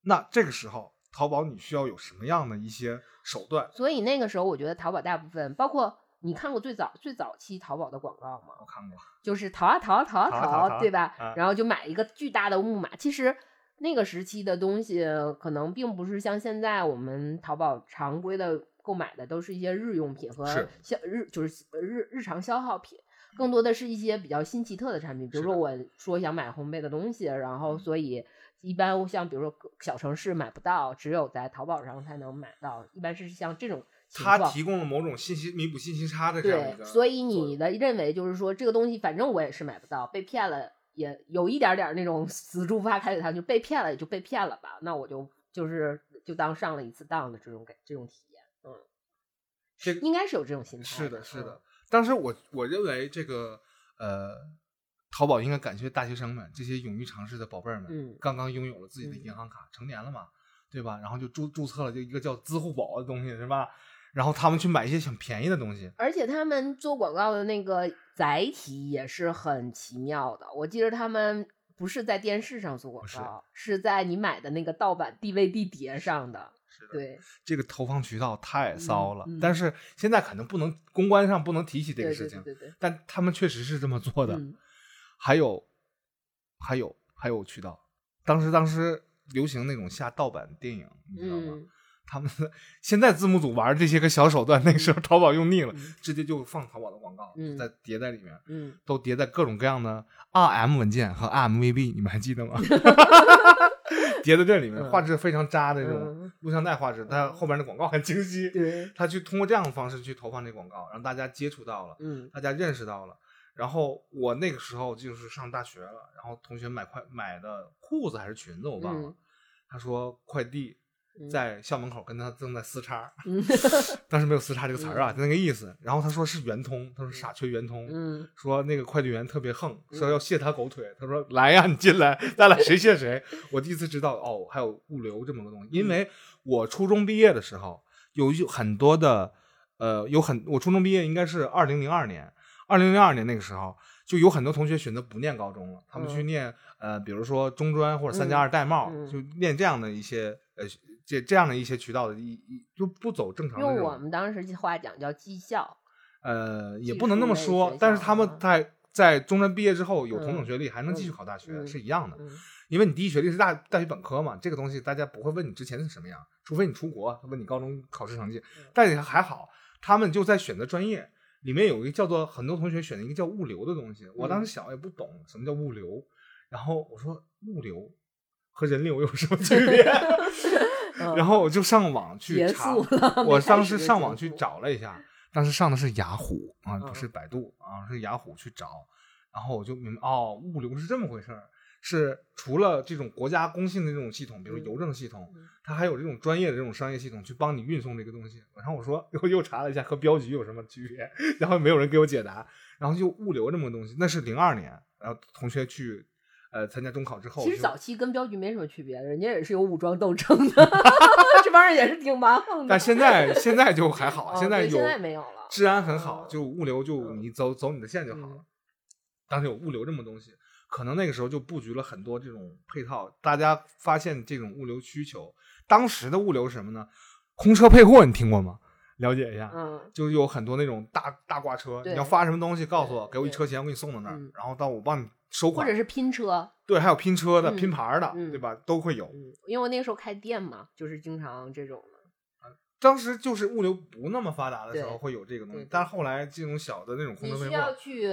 那这个时候淘宝你需要有什么样的一些手段？所以那个时候我觉得淘宝大部分，包括你看过最早最早期淘宝的广告吗？我看过，就是淘啊淘啊淘啊淘啊淘啊淘啊对吧？啊然后就买一个巨大的木马。其实那个时期的东西，可能并不是像现在我们淘宝常规的购买的，都是一些日用品和消日就是日日常消耗品。更多的是一些比较新奇特的产品，比如说我说想买烘焙的东西，然后所以一般像比如说小城市买不到，只有在淘宝上才能买到，一般是像这种情它况。提供了某种信息弥补信息差的这样一对，个，所以你的认为就是说，这个东西反正我也是买不到，被骗了也有一点点儿那种 死猪不怕开水烫，就被骗了也就被骗了吧，那我就就是就当上了一次当的这种感这种体验，嗯，这应该是有这种心态是的，是的嗯。。当时我我认为这个呃，淘宝应该感谢大学生们这些勇于尝试的宝贝儿们，嗯刚刚拥有了自己的银行卡，成年了嘛，对吧？然后就注注册了这一个叫支付宝的东西，是吧？然后他们去买一些很便宜的东西，而且他们做广告的那个载体也是很奇妙的，我记得他们不是在电视上做广告，是在你买的那个盗版 DVD 碟上的，是的，对，这个投放渠道太骚了。嗯嗯但是现在可能不能公关上不能提起这个事情，对对对对，但他们确实是这么做的。嗯还有，还有，还有渠道。当时当时流行那种下盗版电影，你知道吗？嗯他们现在字幕组玩这些个小手段，那个时候淘宝用腻了，嗯直接就放淘宝的广告，嗯在叠在里面，嗯。都叠在各种各样的 RM 文件和 RMVB，你们还记得吗？叠在这里面，嗯画质非常渣的那种嗯录像带画质，它后边的广告很清晰。对，他去通过这样的方式去投放这广告，让大家接触到了，嗯大家认识到了。然后我那个时候就是上大学了，然后同学买快买的裤子还是裙子我忘了，嗯他说快递嗯在校门口跟他正在撕叉，嗯当时没有撕叉这个词儿啊，就那个意思。然后他说是圆通，他说傻缺圆通，嗯说那个快递员特别横，说要卸他狗腿。他说来呀，你进来，咱俩谁卸谁。我第一次知道哦，还有物流这么个东西，因为我初中毕业的时候有有很多的呃，有很我初中毕业应该是二零零二年，二零零二年那个时候就有很多同学选择不念高中了，他们去嗯念呃，比如说中专或者三加二代帽，就念这样的一些呃这这样的一些渠道的一一就不走正常的用我们当时话讲叫技校，呃，也不能那么说但是他们在在中专毕业之后有同等嗯学历，还能继续嗯考大学，嗯是一样的。嗯因为你第一学历是大大学本科嘛，这个东西大家不会问你之前是什么样，除非你出国问你高中考试成绩。嗯但是还好，他们就在选择专业里面有一个叫做很多同学选的一个叫物流的东西。我当嗯时小也不懂什么叫物流，然后我说物流和人流有什么区别？然后我就上网去查，我当时上网去，找了一下，当时上的是雅虎啊，不嗯是百度啊，是雅虎去找，然后我就明白哦，物流是这么回事儿，是除了这种国家公信的这种系统，比如嗯邮政系统，嗯它还有这种专业的这种商业系统去帮你运送这个东西。然后我说，又又查了一下和镖局有什么区别，然后没有人给我解答，然后就物流这么个东西，那是零二年，然后同学去呃参加中考之后，其实早期跟镖局没什么区别，人家也是有武装斗争的，这帮人也是挺蛮横的。但现在现在就还好，哦现在有现在没有了治安很好，嗯就物流就嗯你走走你的线就好了。嗯当时有物流这么东西，可能那个时候就布局了很多这种配套，大家发现这种物流需求。当时的物流是什么呢？空车配货，你听过吗？了解一下。嗯就有很多那种大大挂车，你要发什么东西，告诉我，给我一车钱，我给你送到那儿嗯，然后到我帮你收款。或者是拼车，对，还有拼车的、嗯拼盘儿的，嗯对吧？都会有。嗯，因为我那个时候开店嘛，就是经常这种的。当时就是物流不那么发达的时候会有这个东西但是后来这种小的那种空车配货，要去，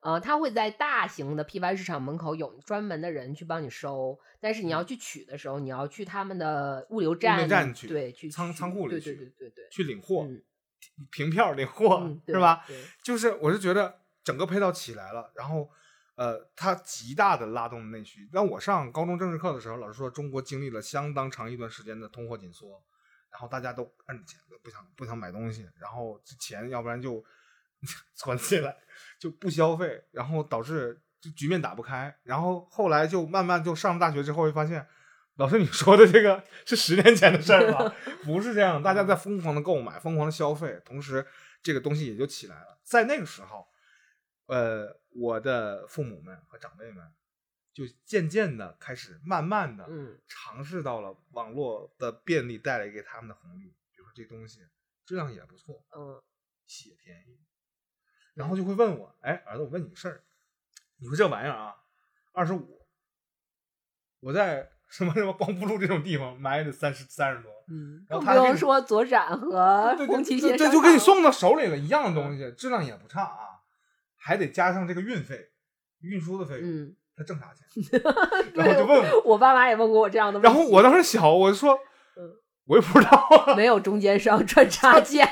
呃，他会在大型的批发市场门口有专门的人去帮你收，但是你要去取的时候，你要去他们的物流站，站去对，去仓仓库里对去对对对对，去领货，嗯凭票领货、嗯，是吧？？就是我是觉得整个配套起来了，然后呃，它极大的拉动内需。当我上高中政治课的时候，老师说中国经历了相当长一段时间的通货紧缩，然后大家都摁着钱，不想不想买东西，然后这钱要不然就存起来，就不消费，然后导致就局面打不开。然后后来就慢慢就上大学之后会发现，老师你说的这个是十年前的事儿吗？不是这样，大家在疯狂的购买，疯狂的消费，同时这个东西也就起来了。在那个时候，呃，我的父母们和长辈们就渐渐的开始慢慢的嗯尝试到了网络的便利带来给他们的红利，比如说这东西质量也不错，嗯且便宜，然后就会问我，哎，儿子，我问你个事儿，你说这玩意儿啊，二十五，我在什么什么光复路这种地方买也得三十三十多，嗯，然后更他不用说左展和对红旗对对，街商就给你送到手里了，一样的东西，质量也不差啊，还得加上这个运费、运输的费用，嗯，他挣啥钱？然后就问我，我爸妈也问过我这样的问题，然后我当时小，我就说嗯，我也不知道啊，没有中间商赚差 价，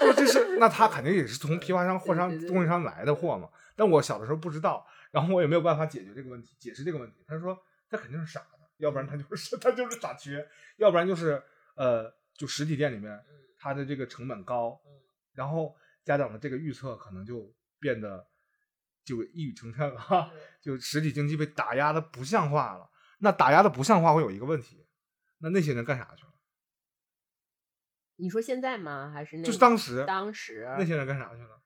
我这是那他肯定也是从批发商、货商、供应商来的货嘛。但我小的时候不知道，然后我也没有办法解决这个问题，解释这个问题。他说他肯定是傻的，要不然他就是 他就是傻缺，要不然就是呃，就实体店里面他的这个成本高，然后家长的这个预测可能就变得就一语成谶哈，就实体经济被打压的不像话了。那打压的不像话会有一个问题，那那些人干啥去了？你说现在吗？还是那就是当时当时那些人干啥去了？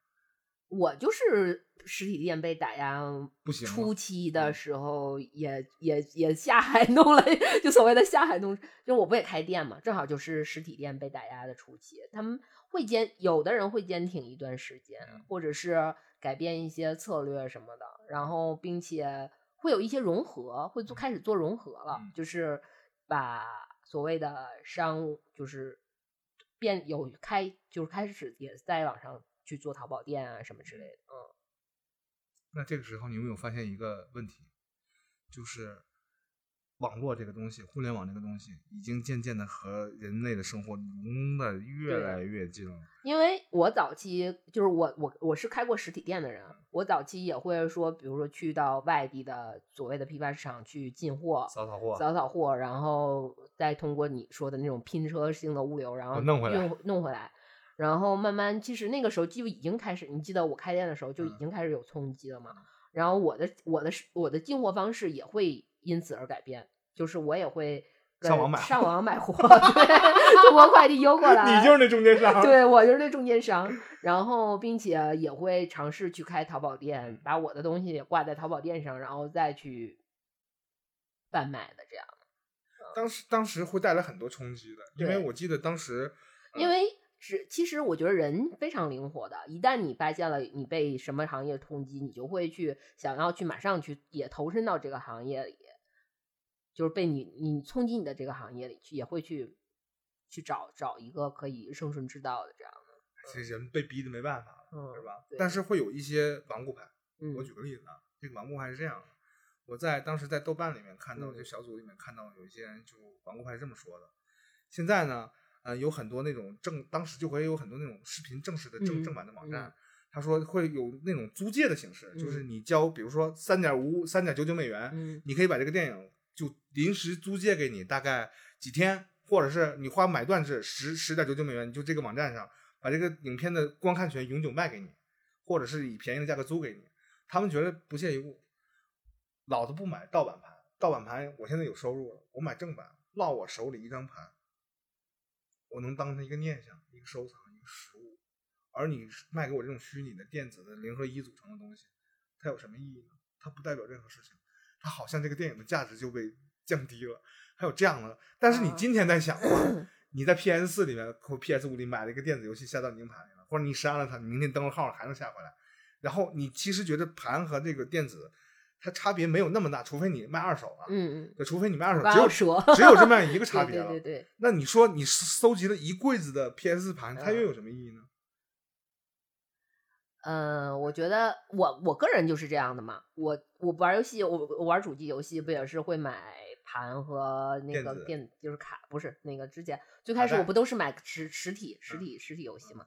我就是实体店被打压不行初期的嗯。时候也，也也下海弄了，就所谓的下海弄，就我不也开店嘛，正好就是实体店被打压的初期，他们会坚，有的人会坚挺一段时间，嗯。或者是改变一些策略什么的，然后并且会有一些融合，会做开始做融合了，嗯。就是把所谓的商就是变有开，就是开始也在网上去做淘宝店啊什么之类的，嗯。那这个时候，你有没有发现一个问题，就是网络这个东西，互联网这个东西，已经渐渐的和人类的生活融的越来越近了。因为我早期就是我我我是开过实体店的人，我早期也会说，比如说去到外地的所谓的批发市场去进货、扫扫货，扫扫货，然后再通过你说的那种拼车性的物流，然后哦弄回来运弄回来，然后慢慢其实那个时候就已经开始，你记得我开店的时候就已嗯经开始有冲击了嘛。然后我的我的我的进货方式也会因此而改变，就是我也会上网买上网买 货，对，中国快递邮过来，你就是那中间商。对我就是那中间商，然后并且也会尝试去开淘宝店，把我的东西挂在淘宝店上，然后再去贩卖的这样。当时当时会带来很多冲击的，因为我记得当时，呃因为是其实我觉得人非常灵活的，一旦你发现了你被什么行业冲击，你就会去想要去马上去也投身到这个行业里，就是被你你冲击你的这个行业里去，也会去去找找一个可以生存之道的这样的。这人被逼的没办法了，嗯是吧？对但是会有一些顽固派。嗯我举个例子啊，这个顽固派是这样的：我在当时在豆瓣里面看到，嗯就小组里面看到有一些人就顽固派是这么说的。现在呢，呃，有很多那种正，当时就会有很多那种视频正式的正、嗯正版的网嗯站，他说会有那种租借的形式，就是嗯你交，比如说三点五、三点九九美元，嗯你可以把这个电影就临时租借给你，大概几天，或者是你花买断制十十点九九美元，你就这个网站上把这个影片的观看权永久卖给你，或者是以便宜的价格租给你。他们觉得不屑一顾，老子不买盗版盘，盗版盘我现在有收入了，我买正版，落我手里一张盘，我能当成一个念想、一个收藏、一个实物。而你卖给我这种虚拟的电子的零和一组成的东西，它有什么意义呢？它不代表任何事情，它好像这个电影的价值就被降低了。还有这样的，但是你啊今天在想啊，你在 PS 四里面或 PS 五里买了一个电子游戏下到你硬盘里了，或者你删了它，你明天登录号还能下回来。然后你其实觉得盘和这个电子，它差别没有那么大，除非你卖二手啊，嗯嗯，对，除非你卖二手，只有只有这么样一个差别了。对对对，那你说你搜集了一柜子的 PS 盘，它又嗯有什么意义呢？嗯，我觉得我我个人就是这样的嘛。我我玩游戏，我我玩主机游戏不也是会买盘和那个电，就是卡，不是那个之前最开始我不都是买实实体实体实体游戏嘛。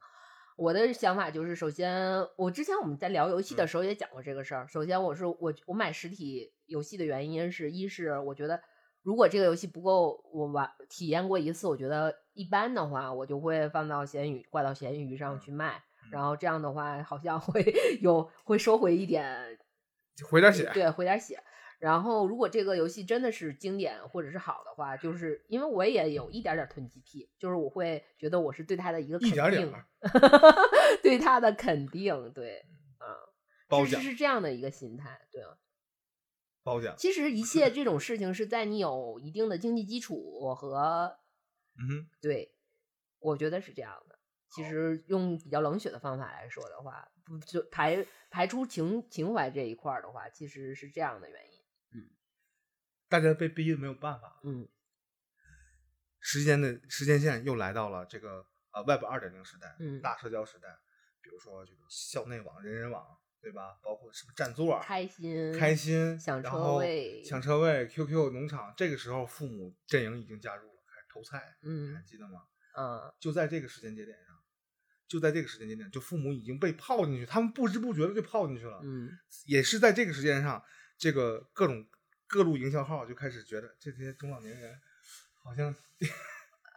我的想法就是，首先，我之前我们在聊游戏的嗯时候也讲过这个事儿。首先，我是我我买实体游戏的原因是一是我觉得如果这个游戏不够我玩体验过一次，我觉得一般的话，我就会放到闲鱼挂到闲鱼上嗯去卖，嗯然后这样的话好像会 有会收回一点回点血，对，回点血。然后，如果这个游戏真的是经典或者是好的话，就是因为我也有一点点囤积癖，就是我会觉得我是对他的一个肯一定，点点儿对他的肯定，对，啊褒奖是是这样的一个心态，对。褒奖，其实一切这种事情是在你有一定的经济基础和嗯，对，我觉得是这样的。其实用比较冷血的方法来说的话，不就排排除情情怀这一块儿的话，其实是这样的原因。大家被逼的没有办法，嗯时间的时间线又来到了这个呃 Web 二点零时代，嗯大社交时代，比如说这个校内网、人人网，对吧？包括什么占座、开心开心、抢车位抢车位、QQ 农场，这个时候父母阵营已经加入了，开始偷菜，你还嗯记得吗？嗯就在这个时间节点上，就在这个时间节点，就父母已经被泡进去，他们不知不觉的就泡进去了。嗯也是在这个时间上，这个各种各路营销号就开始觉得这些中老年人好像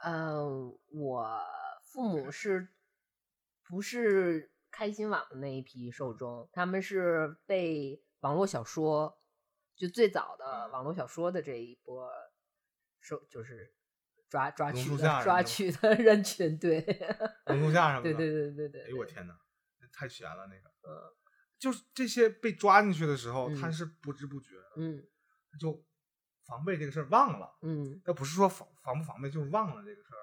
呃，我父母是不是开心网的那一批受众？他们是被网络小说，就最早的嗯网络小说的这一波受，就是抓抓榕取的 抓取的人群，对，榕树下什么的。对对对对对。哎呦我！天哪，太悬了那个。嗯就是这些被抓进去的时候，嗯他是不知不觉的，嗯就防备这个事儿忘了。嗯那不是说防防不防备，就是忘了这个事儿。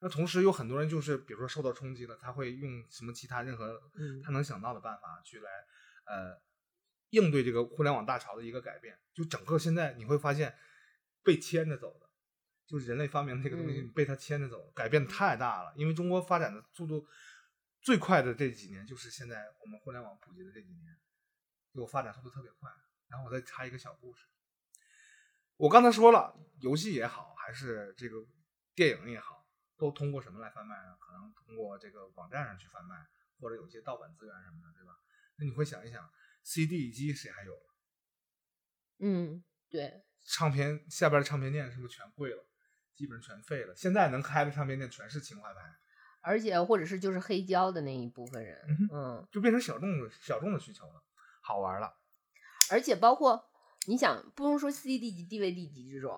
那同时有很多人就是，比如说受到冲击了，他会用什么其他任何嗯他能想到的办法去来呃应对这个互联网大潮的一个改变。就整个现在你会发现被牵着走的，就是人类发明的这个东西嗯被他牵着走，改变太大了。因为中国发展的速度最快的这几年，就是现在我们互联网普及的这几年，就发展速度特别快。然后我再插一个小故事，我刚才说了，游戏也好，还是这个电影也好，都通过什么来贩卖呢？可能通过这个网站上去贩卖，或者有些盗版资源什么的，对吧？那你会想一想，CD 机谁还有了？嗯，对，唱片下边的唱片店是不是全贵了？基本上全废了。现在能开的唱片店全是情怀牌，而且或者是就是黑胶的那一部分人，嗯嗯就变成小众的小众的需求了，好玩了。而且包括你想，不能说 CD 级、DVD 级这种，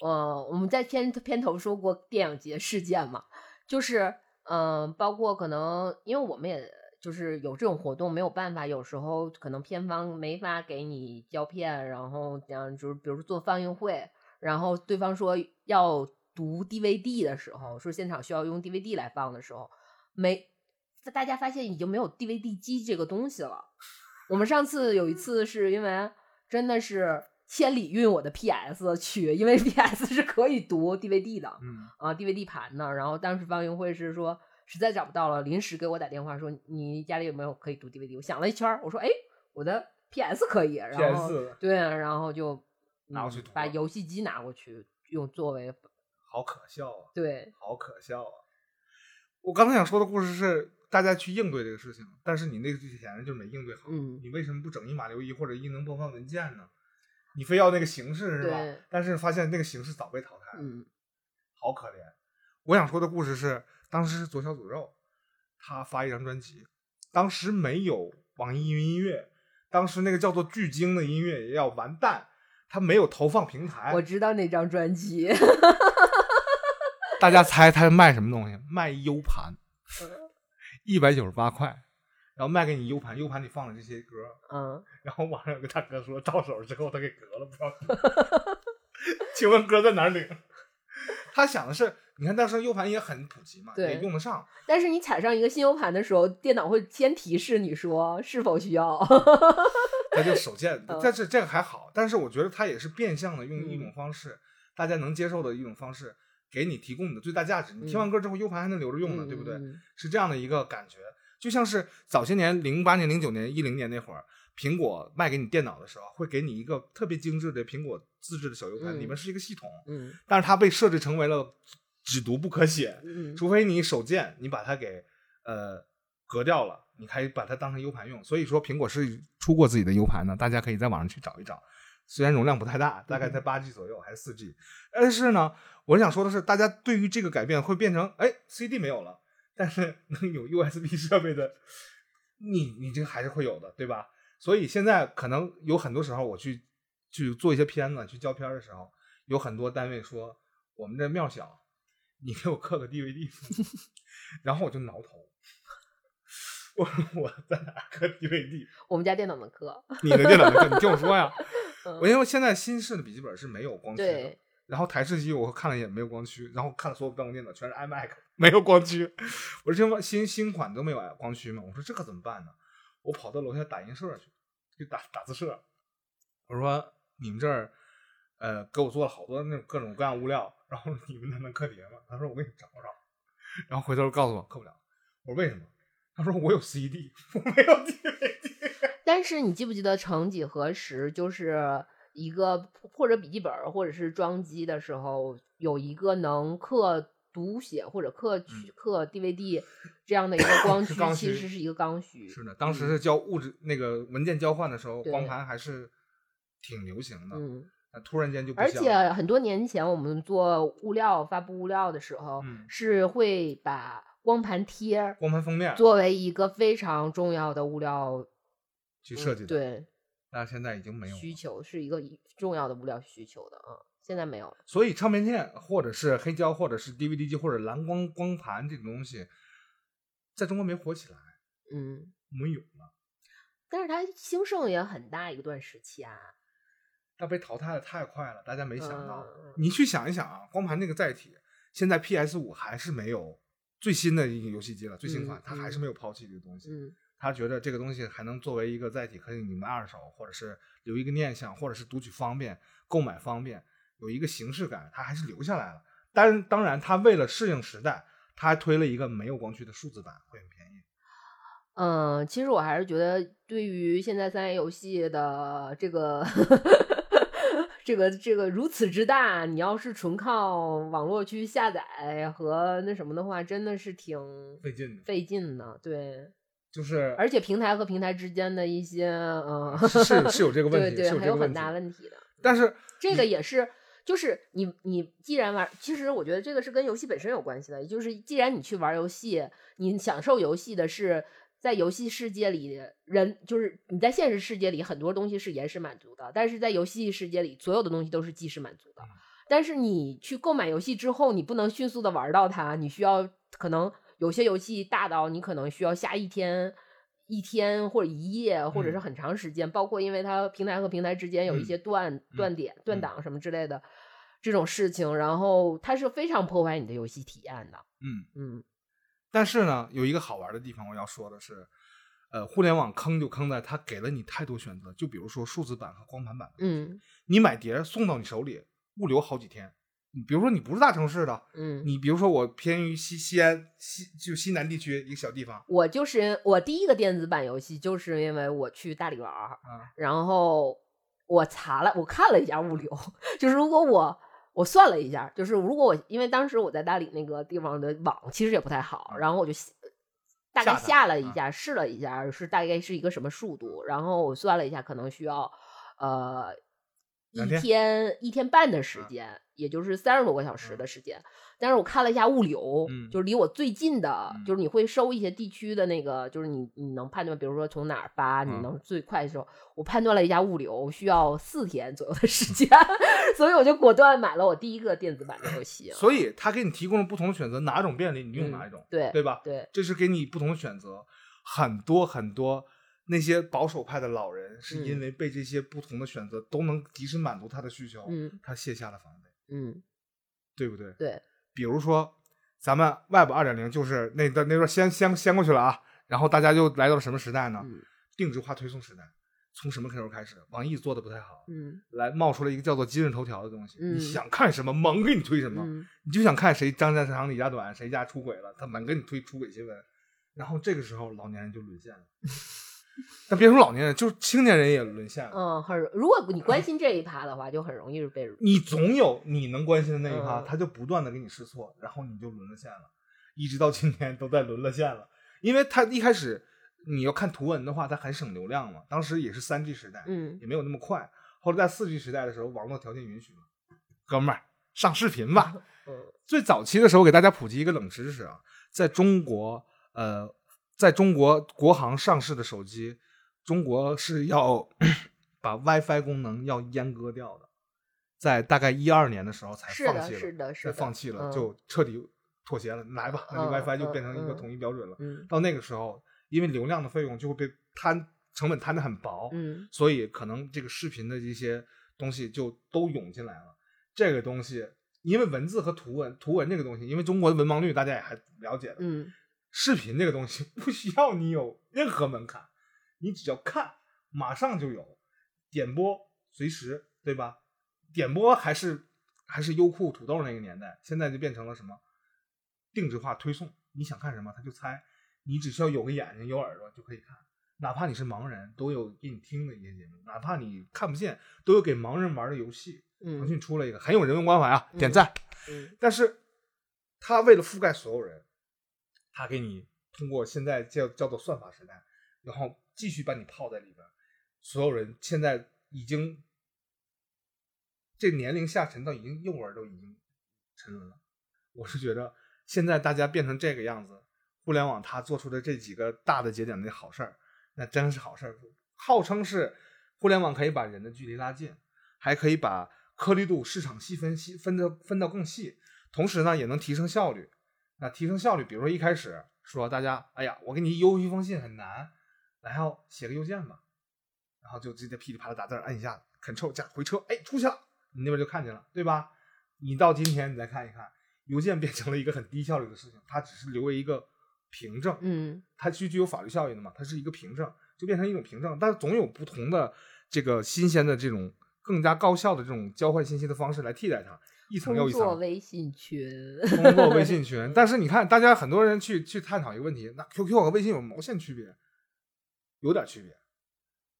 呃，我们在片片头说过电影节事件嘛，就是嗯、包括可能因为我们也就是有这种活动，没有办法，有时候可能片方没法给你胶片，然后这样就是比如说做放映会，然后对方说要读 DVD 的时候，说现场需要用 DVD 来放的时候，没大家发现已经没有 DVD 机这个东西了。我们上次有一次是因为真的是千里运我的 PS 去，因为 PS 是可以读 DVD 的嗯，啊，DVD 盘的。然后当时放映会是说实在找不到了，临时给我打电话说你家里有没有可以读 DVD？我想了一圈儿，我说哎，我的 PS 可以，然后 PS 对，然后就嗯拿过去读了游戏机拿过去用作为好可笑啊，对，好可笑啊！我刚才想说的故事是大家去应对这个事情，但是你那个之前就没应对好。嗯你为什么不整一码六一或者一能播放文件呢？你非要那个形式是吧？但是发现那个形式早被淘汰了，嗯好可怜。我想说的故事是，当时是左小诅咒，他发一张专辑，当时没有网易云音乐，当时那个叫做巨鲸的音乐也要完蛋，他没有投放平台。我知道那张专辑，大家猜他卖什么东西？卖 U 盘，一百九十八块，然后卖给你 U 盘，U 盘里放的这些歌，嗯，然后网上有个大哥说到手之后他给隔了，不知道。请问歌在哪儿领？他想的是，你看当时候 U 盘也很普及嘛，对也用得上。但是你踩上一个新 U 盘的时候，电脑会先提示你说是否需要。他就手贱，嗯但是这个还好，但是我觉得他也是变相的用一嗯种方式，大家能接受的一种方式，给你提供你的最大价值。你听嗯完歌之后，U 盘还能留着用呢，对不对？嗯是这样的一个感觉，就像是早些年零八年、零九年、一零年那会儿，苹果卖给你电脑的时候，会给你一个特别精致的苹果自制的小 U 盘，嗯里面是一个系统，嗯但是它被设置成为了只读不可写，嗯除非你手贱，你把它给呃革掉了，你可以把它当成 U 盘用。所以说，苹果是出过自己的 U 盘的，大家可以在网上去找一找。虽然容量不太大，大概在八 G 左右，还是四 G。但是呢，我想说的是，大家对于这个改变会变成，哎，CD 没有了，但是能有 USB 设备的，你你这个还是会有的，对吧？所以现在可能有很多时候，我去去做一些片子、去胶片的时候，有很多单位说我们这庙小，你给我刻个 DVD，然后我就挠头。我我在哪刻 DVD？我们家电脑能刻，你的电脑能刻？你听我说呀。嗯我因为现在新式的笔记本是没有光驱的，然后台式机我看了一眼没有光驱，然后看了所有办公电脑全是 iMac 没有光驱，我说新新款都没有光驱嘛，我说这可怎么办呢？我跑到楼下打印社去，去打打字社，我说你们这儿呃给我做了好多那种各种各样物料，然后你们能能刻碟吗？他说我给你找找，然后回头告诉我刻不了，我说为什么？他说我有 CD，我没有 DVD。但是你记不记得曾几何时，就是一个或者笔记本儿或者是装机的时候，有一个能刻读写或者刻取刻 DVD 这样的一个 光驱，嗯其实是一个刚需。是的，当时是交物质那个文件交换的时候，光盘还是挺流行的。嗯，突然间就不而且很多年前我们做物料发布物料的时候，嗯是会把光盘贴儿光盘封面作为一个非常重要的物料嗯去设计的，，对但是现在已经没有。需求是一个重要的物料需求的啊，现在没有了。所以唱片片或者是黑胶或者是 DVD 机或者蓝光光盘这种东西，在中国没火起来，嗯，没有了，但是它兴盛也很大一段时期啊。它被淘汰的太快了，大家没想到。嗯你去想一想啊，光盘那个载体，现在 PS 五还是没有最新的一个游戏机了，最新款嗯它还是没有抛弃这个东西。嗯他觉得这个东西还能作为一个载体，可以你们二手，或者是留一个念想，或者是读取方便、购买方便，有一个形式感，他还是留下来了。但当然，他为了适应时代，他还推了一个没有光驱的数字版，会很便宜。嗯，其实我还是觉得，对于现在三 A 游戏的这个 这个这个如此之大，你要是纯靠网络去下载和那什么的话，真的是挺费劲的费劲的。对，就是而且平台和平台之间的一些嗯，是是是有这个 问题，对对。还有很大问题的。但是这个也是，就是你你既然玩，其实我觉得这个是跟游戏本身有关系的。就是既然你去玩游戏，你享受游戏的是在游戏世界里人，就是你在现实世界里很多东西是延时满足的，但是在游戏世界里所有的东西都是即时满足的。但是你去购买游戏之后，你不能迅速的玩到它，你需要可能有些游戏大到你可能需要下一天。一天或者一夜，或者是嗯很长时间，包括因为它平台和平台之间有一嗯些断、断点、断嗯档什么之类的这种事情，然后它是非常破坏你的游戏体验的。嗯，嗯但是呢，有一个好玩的地方，我要说的是，呃，互联网坑就坑在它给了你太多选择，就比如说数字版和光盘版，嗯你买碟送到你手里，物流好几天。你比如说你不是大城市的，嗯，你比如说我偏于西西安西就西南地区一个小地方，我就是我第一个电子版游戏，就是因为我去大理玩儿，啊然后我查了，我看了一下物流，就是如果我。我算了一下，就是如果我因为当时我在大理那个地方的网其实也不太好，然后我就大概下了一下，试了一下是大概是一个什么速度，然后我算了一下，可能需要呃一天天一天半的时啊间，也就是三十多个小时的时间。但是我看了一下物流，嗯就是离我最近的，嗯就是你会收一些地区的那个，就是你你能判断，比如说从哪儿发，你嗯能最快收。我判断了一下物流需要四天左右的时间，所以我就果断买了我第一个电子版的游戏。所以他给你提供了不同的选择，哪种便利你用哪一种，嗯对对吧？对，这是给你不同的选择。很多很多那些保守派的老人，是因嗯为被这些不同的选择都能及时满足他的需求，嗯他卸下了防备，嗯，对不对？对，比如说，咱们 Web 二点零就是那段那段先先先过去了啊，然后大家就来到了什么时代呢？嗯定制化推送时代。从什么时候开始？网易做的不太好，嗯来冒出了一个叫做今日头条的东西。嗯你想看什么，猛给你推什么。嗯你就想看谁张家长李家短，谁家出轨了，他猛给你推出轨新闻，然后这个时候老年人就沦陷了。但别说老年人，就是青年人也沦陷了。嗯，很如果你关心这一趴的话，就很容易是被你总有你能关心的那一趴，嗯他就不断的给你试错，然后你就沦了陷了，一直到今天都在沦了陷了。因为他一开始你要看图文的话，它很省流量嘛。当时也是三 G 时代，嗯也没有那么快。后来在四 G 时代的时候，网络条件允许了，哥们儿上视频吧。嗯最早期的时候，给大家普及一个冷知识啊，在中国，呃，在中国国行上市的手机，中国是要 把 WiFi 功能要阉割掉的，在大概一二年的时候才放弃了，是的是的才放弃了，嗯就彻底妥协了，来吧，那 WiFi 就嗯变成一个嗯统一标准了。嗯到那个时候，因为流量的费用就会被摊成本摊得很薄，嗯所以可能这个视频的一些东西就都涌进来了。这个东西，因为文字和图文，图文这个东西，因为中国的文盲率大家也还了解的，嗯视频这个东西不需要你有任何门槛，你只要看，马上就有点播，随时，对吧？点播还是还是优酷、土豆那个年代，现在就变成了什么定制化推送，你想看什么他就猜，你只需要有个眼睛、有耳朵就可以看，哪怕你是盲人，都有给你听的一些节目，哪怕你看不见，都有给盲人玩的游戏。腾嗯讯出了一个很有人文关怀啊，点赞。嗯但是他为了覆盖所有人，他给你通过现在叫叫做算法时代，然后继续把你泡在里边。所有人现在已经这年龄下沉到已经幼儿都已经沉沦了。我是觉得现在大家变成这个样子，互联网它做出的这几个大的节点的好事儿，那真是好事儿。号称是互联网可以把人的距离拉近，还可以把颗粒度、市场细分细分的分到更细，同时呢也能提升效率。那提升效率，比如说一开始说大家，哎呀，我给你邮一封信很难，然后写个邮件吧，然后就直接噼里啪啦打字儿，按一下 Ctrl 加回车，哎，出去了，你那边就看见了，对吧？你到今天你再看一看，邮件变成了一个很低效率的事情，它只是留为一个凭证，嗯它具具有法律效应的嘛，它是一个凭证，就变成一种凭证，但是总有不同的这个新鲜的这种更加高效的这种交换信息的方式来替代它，一层又工一层。作微信群，工作微信 群，但是你看，大家很多人去去探讨一个问题，那 QQ 和微信有毛线区别？有点区别。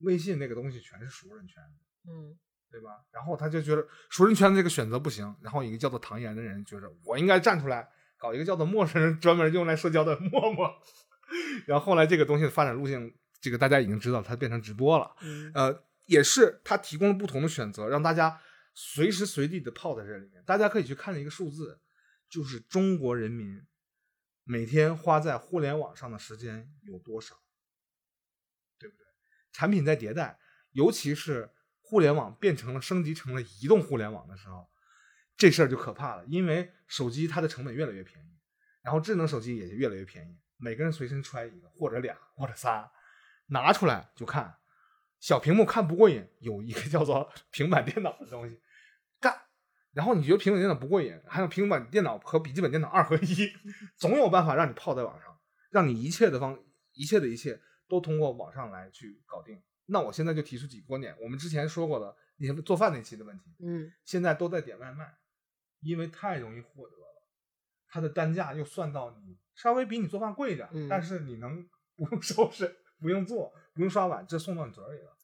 微信那个东西全是熟人圈子，嗯对吧？然后他就觉得熟人圈子这个选择不行，然后一个叫做唐岩的人觉得我应该站出来搞一个叫做陌生人专门用来社交的陌陌。然后后来这个东西的发展路径，这个大家已经知道，它变成直播了。嗯呃，也是它提供了不同的选择，让大家随时随地的泡在这里面。大家可以去看一个数字，就是中国人民每天花在互联网上的时间有多少，对不对？产品在迭代，尤其是互联网变成了升级成了移动互联网的时候，这事儿就可怕了，因为手机它的成本越来越便宜，然后智能手机也就越来越便宜，每个人随身揣一个或者俩或者仨，拿出来就看。小屏幕看不过瘾，有一个叫做 平板电脑的东西。然后你觉得平板电脑不过瘾，还有平板电脑和笔记本电脑二合一，总有办法让你泡在网上，让你一切的方一切的一切都通过网上来去搞定。那我现在就提出几个观点，我们之前说过的你做饭那期的问题，嗯现在都在点外卖，因为太容易获得了，它的单价又算到你稍微比你做饭贵一点，嗯但是你能不用收拾、不用做、不用刷碗，这送到你嘴里了。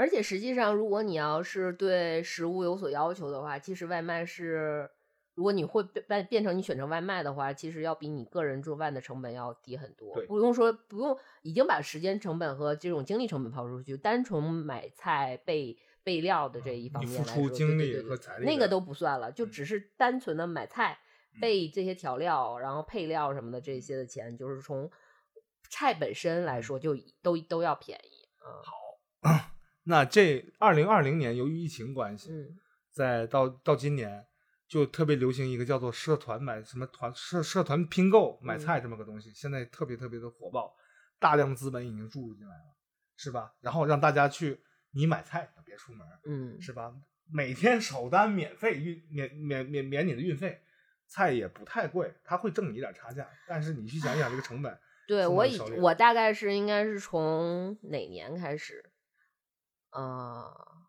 而且实际上，如果你要是对食物有所要求的话，其实外卖是，如果你会变变变成你选成外卖的话，其实要比你个人做饭的成本要低很多对。不用说，不用已经把时间成本和这种精力成本抛出去，单纯买菜备备料的这一方面来说，付出精对对对对力和财力那个都不算了，就嗯。只是单纯的买菜嗯。备这些调料，然后配料什么的这些的钱，就是从菜本身来说就都都要便宜。嗯那这二零二零年由于疫情关系，嗯在到到今年就特别流行一个叫做社团买什么团社社团拼购买菜这么个东西，现在特别特别的火爆，大量资本已经注入进来了，是吧？然后让大家去你买菜别出门，嗯是吧？每天首单免费运免免免免你的运费，菜也不太贵，他会挣你一点差价，但是你去想一想这个成本，对我已我大概是应该是从哪年开始？啊、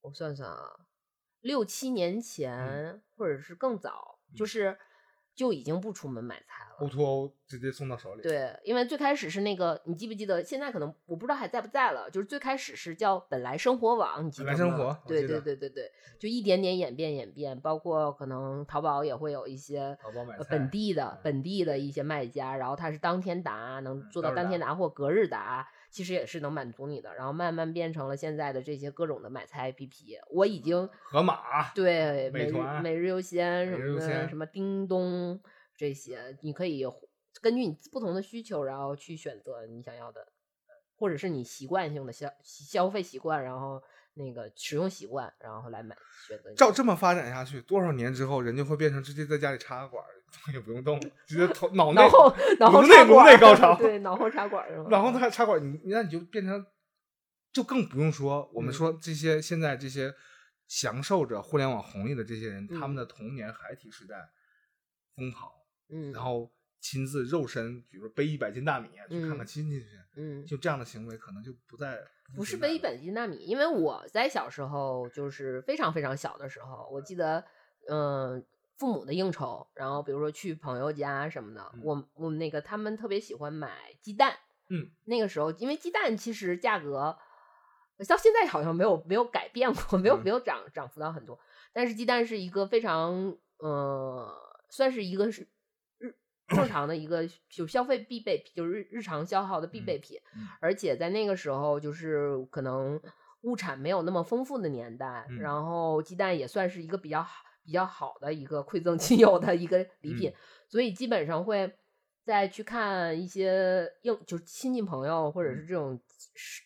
我算算啊，六七年前、或者是更早，就嗯是就已经不出门买菜了。O to O 直接送到手里。，对，因为最开始是那个，你记不记得？现在可能我不知道还在不在了。就是最开始是叫本来生活网，你记得吗？本来生活对对对对对，就一点点演变演变，包括可能淘宝也会有一些淘宝买本地的嗯本地的一些卖家，然后他是当天达，能做到当天达或隔日达，其实也是能满足你的。然后慢慢变成了现在的这些各种的买菜 APP，我已经盒马，对每日美团每日优先什么什么叮咚这些，你可以根据你不同的需求，然后去选择你想要的，或者是你习惯性的消消费习惯，然后那个使用习惯，然后来买选择。照这么发展下去，多少年之后，人就会变成直接在家里插个管儿，也不用动，直接 头脑内脑后脑后内管内高 潮对，脑后插管儿是吗？然后他插管儿，你那你就变成，就更不用说我们嗯说这些现在这些享受着互联网红利的这些人，嗯他们的童年孩提时代疯跑，嗯，然后亲自肉身，比如说背一百斤大米去看嗯看亲戚去，嗯，就这样的行为可能就不再不是背一百斤大米，因为我在小时候就是非常非常小的时候，我记得，嗯、父母的应酬，然后比如说去朋友家什么的，嗯。我我们那个他们特别喜欢买鸡蛋，嗯，那个时候因为鸡蛋其实价格到现在好像没有没有改变过，没有嗯。没有涨涨幅到很多，但是鸡蛋是一个非常呃，算是一个是日正常的一个就消费必备品，就是日日常消耗的必备品，嗯。而且在那个时候就是可能物产没有那么丰富的年代，嗯。然后鸡蛋也算是一个比较好比较好的一个馈赠亲友的一个礼品，嗯。所以基本上会再去看一些应就是亲戚朋友或者是这种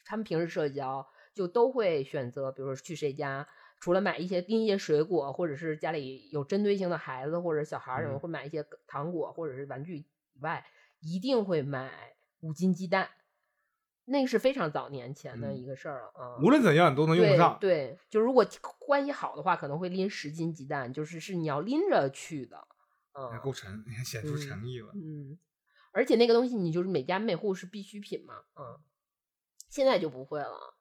他们平时社交就都会选择，比如说去谁家。除了买一些拎一些水果，或者是家里有针对性的孩子或者小孩儿什么，嗯会买一些糖果或者是玩具以外，一定会买五斤鸡蛋，那是非常早年前的嗯一个事儿了啊。无论怎样你都能用得上。对，就如果关系好的话，可能会拎十斤鸡蛋，就是是你要拎着去的，嗯也够诚，也显出嗯诚意了。嗯，而且那个东西你就是每家每户是必需品嘛，嗯，现在就不会了，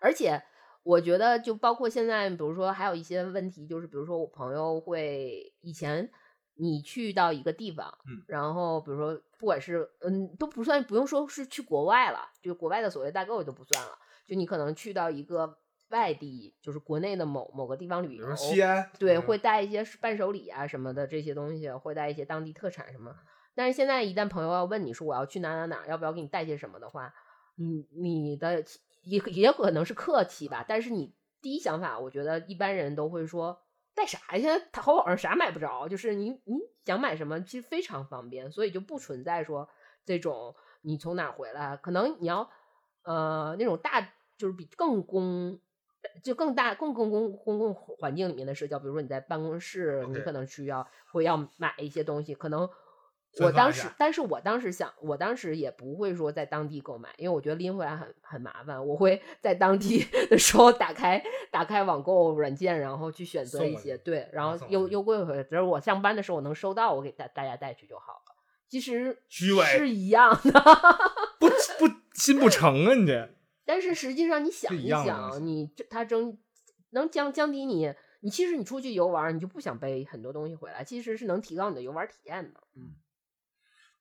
而且我觉得就包括现在，比如说还有一些问题，就是比如说我朋友会以前你去到一个地方，嗯然后比如说不管是嗯都不算不用说是去国外了，就国外的所谓代购就不算了，就你可能去到一个外地，就是国内的某某个地方旅游，西安，对，嗯会带一些伴手礼啊什么的这些东西，会带一些当地特产什么。但是现在一旦朋友要问你说我要去哪哪哪，要不要给你带些什么的话，你你的也也可能是客气吧，但是你第一想法，我觉得一般人都会说带啥呀？现在淘宝上啥买不着，就是你你想买什么，其实非常方便，所以就不存在说这种你从哪儿回来，可能你要呃那种大就是比更公。就更大、更公共公共环境里面的社交，比如说你在办公室，你可能需要会要买一些东西，可能分我当时但是我当时想，我当时也不会说在当地购买，因为我觉得拎回来很很麻烦。我会 在当地 的时候打开打开网购软件，然后去选择一些对，然后送过去邮邮柜回，只是我上班的时候我能收到，我给大大家带去就好了。其实虚伪是一样的，不 不心不诚啊，你这但是实际上你想一想，你这它增能降降低你，你其实你出去游玩儿，你就不想背很多东西回来，其实是能提高你的游玩体验的。嗯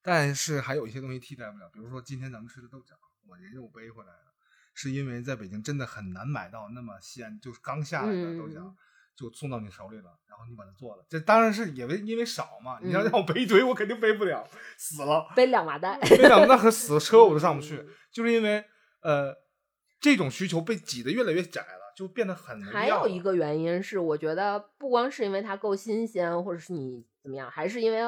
但是还有一些东西替代不了，比如说今天咱们吃的豆角，我人肉背回来的，是因为在北京真的很难买到那么鲜，就是刚下来的豆角，嗯就送到你手里了，然后你把它做了。这当然是也为因为少嘛，你要嗯让我背一堆，我肯定背不了，死了。背两麻袋，背两麻袋和死 车我都上不去嗯，就是因为呃这种需求被挤得越来越窄了，就变得很没还有一个原因是，我觉得不光是因为它够新鲜，或者是你怎么样，还是因为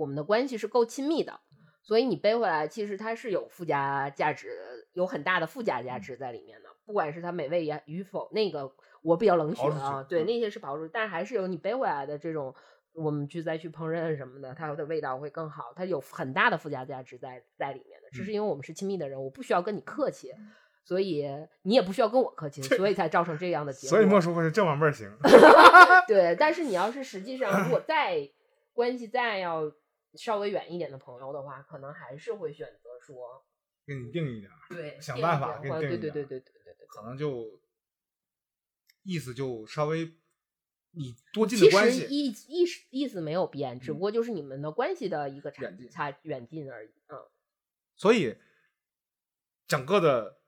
我们的关系是够亲密的，所以你背回来，其实它是有附加价值，有很大的附加价值在里面的。不管是它美味也与否，那个我比较冷血啊，对，嗯那些是刨出去，但还是有你背回来的这种，我们去再去烹饪什么的，它的味道会更好，它有很大的附加价值在在里面的。只是因为我们是亲密的人，我不需要跟你客气。所以你也不需要跟我客气，所以才造成这样的结果。所以莫叔会是这玩味儿行。对，但是你要是实际上如果 再关系再要稍微远一点的朋友的话，可能还是会选择说，给你定一点儿，对，想办法给定一点儿对对对对对，可能就意思就稍微你多近的关系，意意思意思没有变，只嗯不过就是你们的关系的一个差远近差远近而已。嗯，所以整个的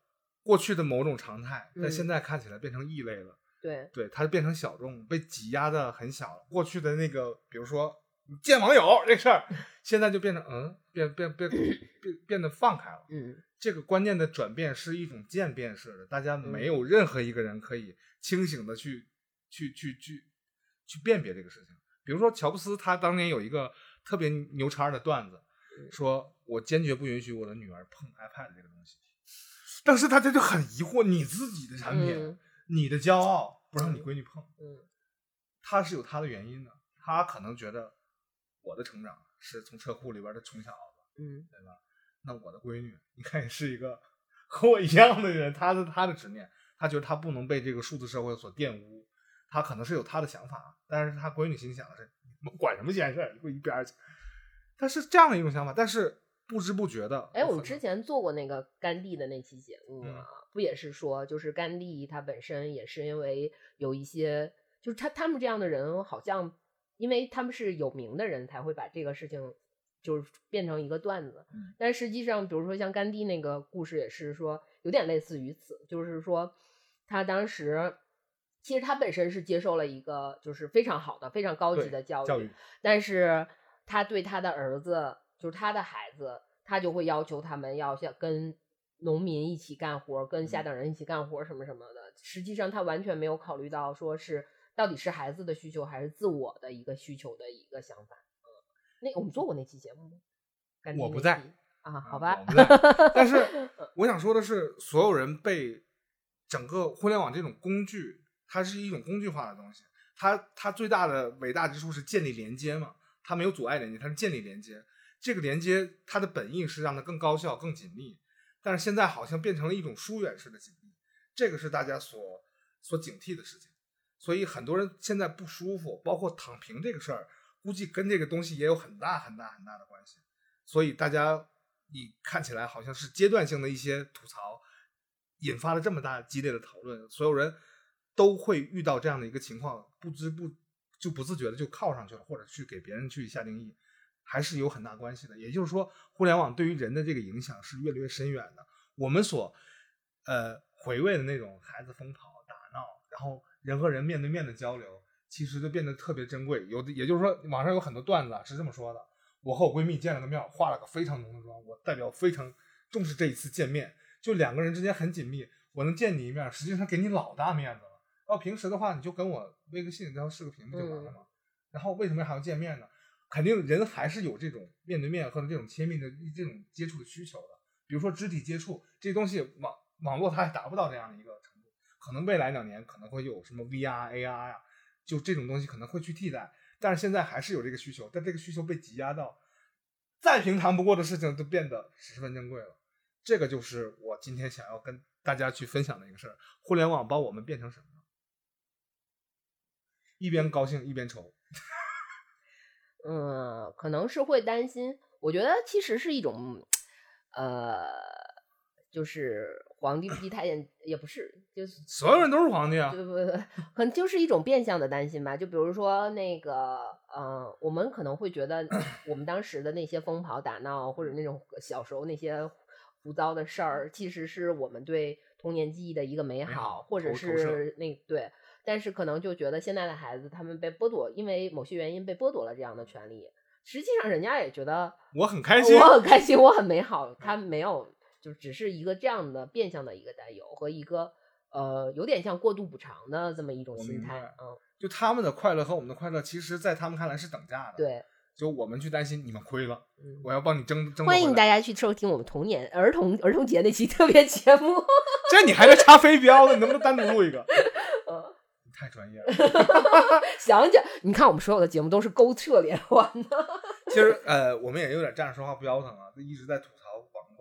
过去的某种常态，在嗯现在看起来变成异类了。对，对，它变成小众，被挤压的很小了。过去的那个，比如说见网友这事儿，现在就变成嗯，变变变变变得放开了。嗯这个观念的转变是一种渐变式的，大家嗯没有任何一个人可以清醒的去去去去去辨别这个事情。比如说乔布斯，他当年有一个特别牛叉的段子，嗯说我坚决不允许我的女儿碰 iPad 这个东西。当时大家就很疑惑，你自己的产品，嗯你的骄傲不让你闺女碰，嗯他是有他的原因的。他可能觉得我的成长是从车库里边的穷小子，嗯对吧？那我的闺女应该也是一个 和我一样的人，她的她的执念，她觉得她不能被这个数字社会所玷污，她可能是有她的想法，但是她闺女心想的是，你们管什么闲事儿，你给我一边儿去。她是这样的一种想法，但是不知不觉的，哎，我们之前做过那个甘地的那期节目嗯啊，不也是说，就是甘地他本身也是因为有一些，就是他他们这样的人，好像因为他们是有名的人，才会把这个事情就是变成一个段子。嗯但实际上，比如说像甘地那个故事，也是说有点类似于此，就是说他当时。其实他本身是接受了一个就是非常好的、非常高级的教教育但是他对他的儿子，就是他的孩子，他就会要求他们要像跟农民一起干活，跟下嗯等人一起干活什么什么的。实际上，他完全没有考虑到说是到底是孩子的需求还是自我的一个需求的一个想法。嗯，那我们做过那期节目吗？我不在啊，啊好吧但是 我想说的是，所有人被整个互联网这种工具，它是一种工具化的东西。它它最大的伟大之处是建立连接嘛，它没有阻碍连接，它是建立连接。这个连接它的本意是让它更高效、更紧密，但是现在好像变成了一种疏远式的紧密，这个是大家所所警惕的事情。所以很多人现在不舒服，包括躺平这个事儿，估计跟这个东西也有很大很大很大的关系。所以大家你看起来好像是阶段性的一些吐槽，引发了这么大激烈的讨论，所有人都会遇到这样的一个情况，不知不就不自觉的就靠上去了，或者去给别人去下定义，还是有很大关系的。也就是说，互联网对于人的这个影响是越来越深远的。我们所呃回味的那种孩子疯跑打闹，然后人和人面对面的交流，其实就变得特别珍贵。有的也就是说，网上有很多段子啊是这么说的。我和我闺蜜见了个面，化了个非常浓的妆，我代表非常重视这一次见面，就两个人之间很紧密，我能见你一面，实际上给你老大面子了。要平时的话，你就跟我微个信，然后视个频不就完了吗？然后为什么还要见面呢？肯定人还是有这种面对面或者这种亲密的这种接触的需求的。比如说肢体接触这些东西，网网络它还达不到这样的一个可能未来两年可能会有什么 VR、AR 呀、就这种东西可能会去替代。但是现在还是有这个需求，但这个需求被挤压到再平常不过的事情都变得十分珍贵了。这个就是我今天想要跟大家去分享的一个事儿：互联网把我们变成什么？一边高兴一边愁。嗯，可能是会担心。我觉得其实是一种，呃，就是皇帝不急太监，也不是，就是所有人都是皇帝啊！对不不，可能就是一种变相的担心吧。就比如说那个，呃，我们可能会觉得 我们当时的那些疯跑打闹，或者那种小时候那些胡糟的事儿，其实是我们对童年记忆的一个美美好好，或者是那对。但是可能就觉得现在的孩子他们被剥夺，因为某些原因被剥夺了这样的权利。实际上，人家也觉得我很开心，我很开心，我很美好。他没有，就只是一个这样的变相的一个担忧和一个呃，有点像过度补偿的这么一种。心态嗯，就他们的快乐和我们的快乐，其实在他们看来是等价的。，对。就我们去担心你们亏了，嗯我要帮你争争。欢迎大家，去收听我们童年儿童儿童节那期特别节目。这你还在插飞镖呢？你能不能单独录一个？嗯你太专业了。想想，你看我们所有的节目都是勾扯连环的。其实呃，我们也有点站着说话不腰疼啊，就一直在吐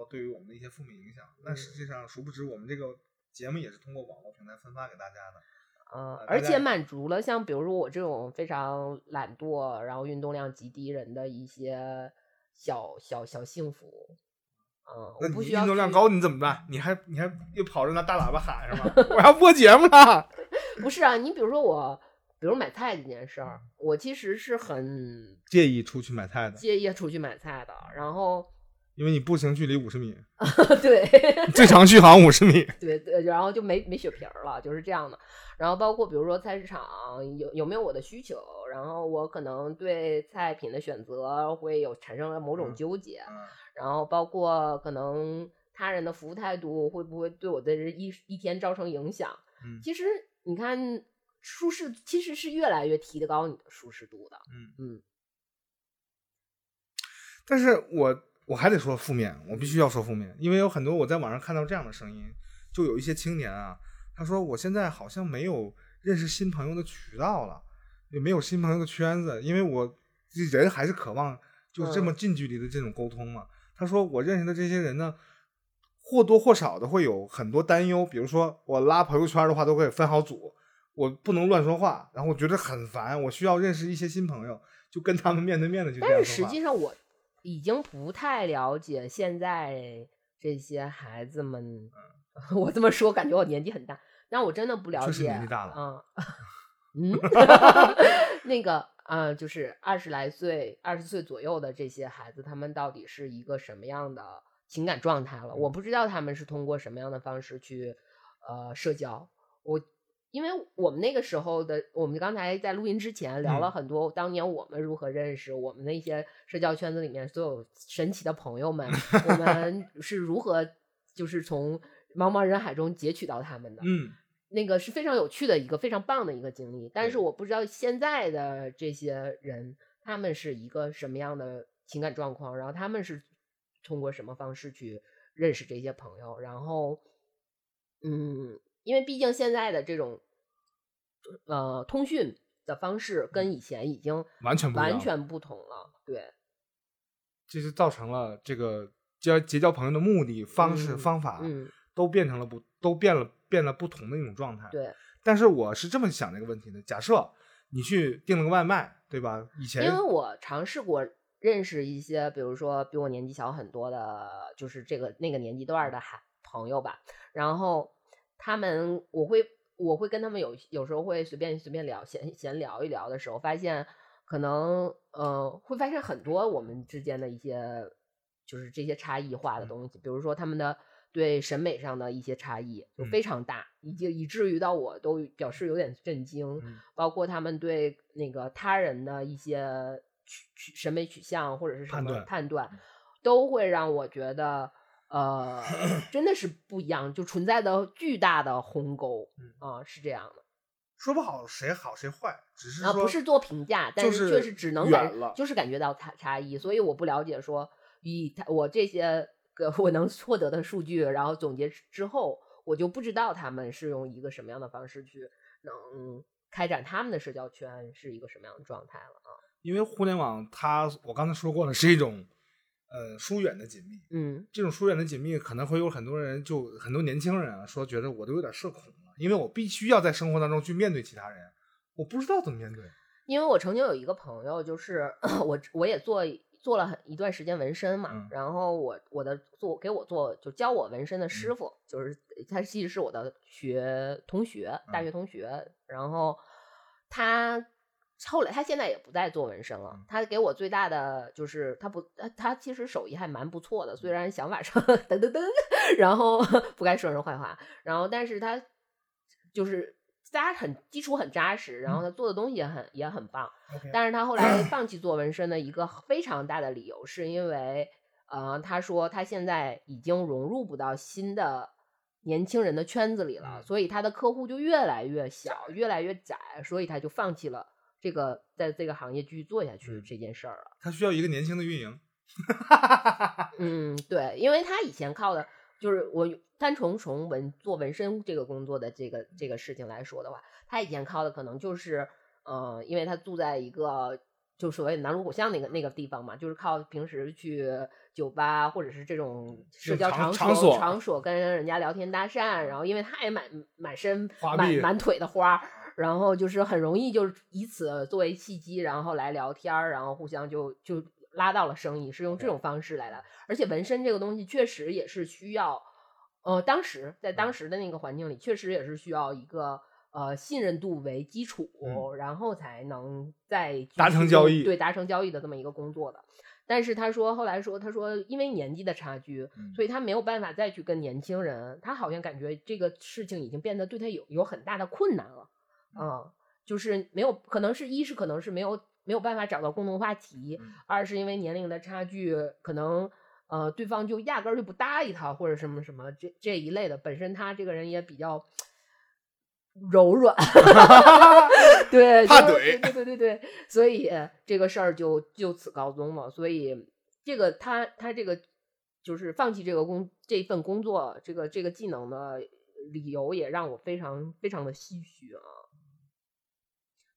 对于我们的一些负面影响。但实际上，殊不知我们这个节目也是通过网络平台分发给大家的。嗯，呃而且满足了像比如说我这种非常懒惰，然后运动量极低人的一些小小小幸福。嗯，那你我不需要运动量高，你怎么办？你还你还又跑着拿大喇叭喊是吗？我要播节目了。不是啊，你比如说我比如买菜这件事嗯儿，我其实是很介意出去买菜的，介意出去买菜的。然后，因为你步行距离五十米，对最长续航五十米。对对，然后就没没血瓶儿了，就是这样的。然后包括比如说菜市场有有没有我的需求，然后我可能对菜品的选择会有产生了某种嗯纠结。然后包括可能他人的服务态度会不会对我的一一天造成影响？嗯其实你看，舒适其实是越来越提高你的舒适度的。嗯嗯但是我我还得说负面，我必须要说负面，因为有很多我在网上看到这样的声音，就有一些青年啊，他说我现在好像没有认识新朋友的渠道了，也没有新朋友的圈子，因为我人还是渴望就是这么近距离的这种沟通嘛。他说我认识的这些人呢，或多或少的会有很多担忧，比如说我拉朋友圈的话都会分好组，我不能乱说话，然后我觉得很烦，我需要认识一些新朋友，就跟他们面对面的就这样但是。实际上，我已经不太了解现在这些孩子们。我这么说，感觉我年纪很大，但我真的不了解。年纪大了啊，嗯，那个啊、就是二十来岁、二十岁左右的这些孩子，他们到底是一个什么样的情感状态了？我不知道他们是通过什么样的方式去呃社交。我因为我们那个时候的，我们刚才在录音之前聊了嗯很多当年我们如何认识我们那些社交圈子里面所有神奇的朋友们，我们 是如何就是从茫茫人海中截取到他们的。嗯。那个是非常有趣的一个非常棒的一个经历，但是我不知道现在的这些人他们是一个什么样的情感状况，然后他们是通过什么方式去认识这些朋友，然后，嗯，因为毕竟现在的这种呃通讯的方式跟以前已经嗯完全不一样完全不同了，对，这就造成了这个交结交朋友的目的、方式、嗯方法嗯，都变成了不都变了变了不同的一种状态。，对，但是我是这么想这个问题的：假设你去订了个外卖，对吧？以前因为我尝试过认识一些，比如说比我年纪小很多的，就是这个那个年纪段的孩朋友吧，然后他们我会我会跟他们有有时候会随便随便聊闲闲聊一聊的时候，发现可能呃会发现很多我们之间的一些就是这些差异化的东西，比如说他们的。对审美上的一些差异就嗯非常大，以及以至于到我都表示有点震惊。嗯包括他们对那个他人的一些取取审美取向或者是什么判断判断，都会让我觉得，呃，真的是不一样，就存在的巨大的鸿沟嗯。啊、是这样的。说不好谁好谁坏，只是啊，说不是做评价，但是确实只能感就是感觉到差差异，所以我不了解说以他我这些个我能获得的数据，然后总结之后，我就不知道他们是用一个什么样的方式去能开展他们的社交圈是一个什么样的状态了啊。因为互联网它我刚才说过了，是一种呃疏远的紧密。嗯这种疏远的紧密，可能会有很多人，就很多年轻人啊，说觉得我都有点社恐了，因为我必须要在生活当中去面对其他人，我不知道怎么面对。因为我曾经有一个朋友，就是 我我也做做了很一段时间纹身嘛，嗯然后我我的做给我做就教我纹身的师傅，就是他其实是我的学同学，大嗯学同学，然后他。后来他现在也不再做纹身了嗯。他给我最大的就是他不他他其实手艺还蛮不错的，虽然想法上 噔噔噔，然后 不该说人坏话，然后但是他就是扎很基础很扎实，然后他做的东西也很也很棒。但是他后来放弃做纹身的一个非常大的理由，是因为呃，他说他现在已经融入不到新的年轻人的圈子里了，嗯所以他的客户就越来越小，越来越窄，所以他就放弃了这个在这个行业继续做下去嗯这件事儿了。他需要一个年轻的运营。嗯，对，因为他以前靠的就是我单纯从纹做纹身这个工作的这个这个事情来说的话，他以前靠的可能就是呃，因为他住在一个就所谓南锣鼓巷那个那个地方嘛，就是靠平时去酒吧或者是这种社交场所场所跟人家聊天搭讪，然后因为他也满满身花满满腿的花儿。然后就是很容易就是以此作为契机，然后来聊天儿，然后互相就就拉到了生意，是用这种方式来的。而且纹身这个东西确实也是需要，呃，当时在当时的那个环境里，确实也是需要一个呃信任度为基础，嗯然后才能再继达成交易对达成交易的这么一个工作的。但是他说后来说，他说因为年纪的差距，嗯所以他没有办法再去跟年轻人，他好像感觉这个事情已经变得对他有有很大的困难了，嗯，就是没有，可能是一是可能是没有没有办法找到共同话题，嗯二是因为年龄的差距，可能呃对方就压根儿就不搭理他，或者什么什么这这一类的，本身他这个人也比较柔软，对，就怕怼对对对对对，所以这个事儿就就此告终了。所以这个他他这个就是放弃这个工这份工作，这个这个技能的理由也让我非常非常的唏嘘啊。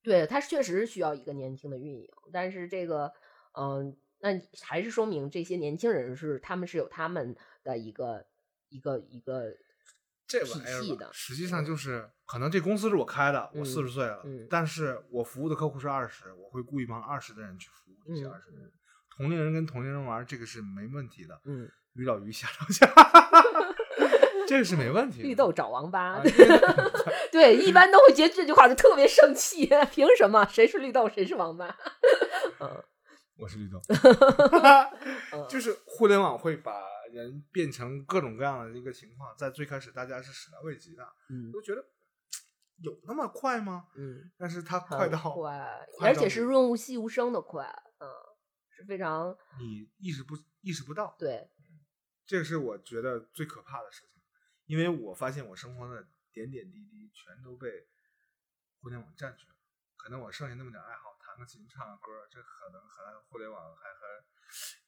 对他确实是需要一个年轻的运营，但是这个嗯、那还是说明这些年轻人是他们是有他们的一个一个一个这体玩意儿吧系的，实际上就是可能这公司是我开的，我嗯四十岁了，嗯但是我服务的客户是二十，我会雇一帮二十的人去服务这些嗯二十的人。同龄人跟同龄人玩，这个是没问题的。嗯，鱼找鱼，虾找虾，这个是没问题。绿豆找王八，啊，对，一般都会觉得这句话就特别生气，凭什么？谁是绿豆，谁是王八？嗯 我是绿豆，嗯 就是互联网会把人变成各种各样的一个情况，在最开始大家是始料未及的，嗯都觉得有那么快吗？嗯，但是它快到快，而且是润物细无声的快，嗯，是非常你意识不意识不到，对，这个是我觉得最可怕的事情，因为我发现我生活的点点滴滴全都被互联网占据了。可能我剩下那么点爱好，弹个琴、唱个歌，这可能和互联网还还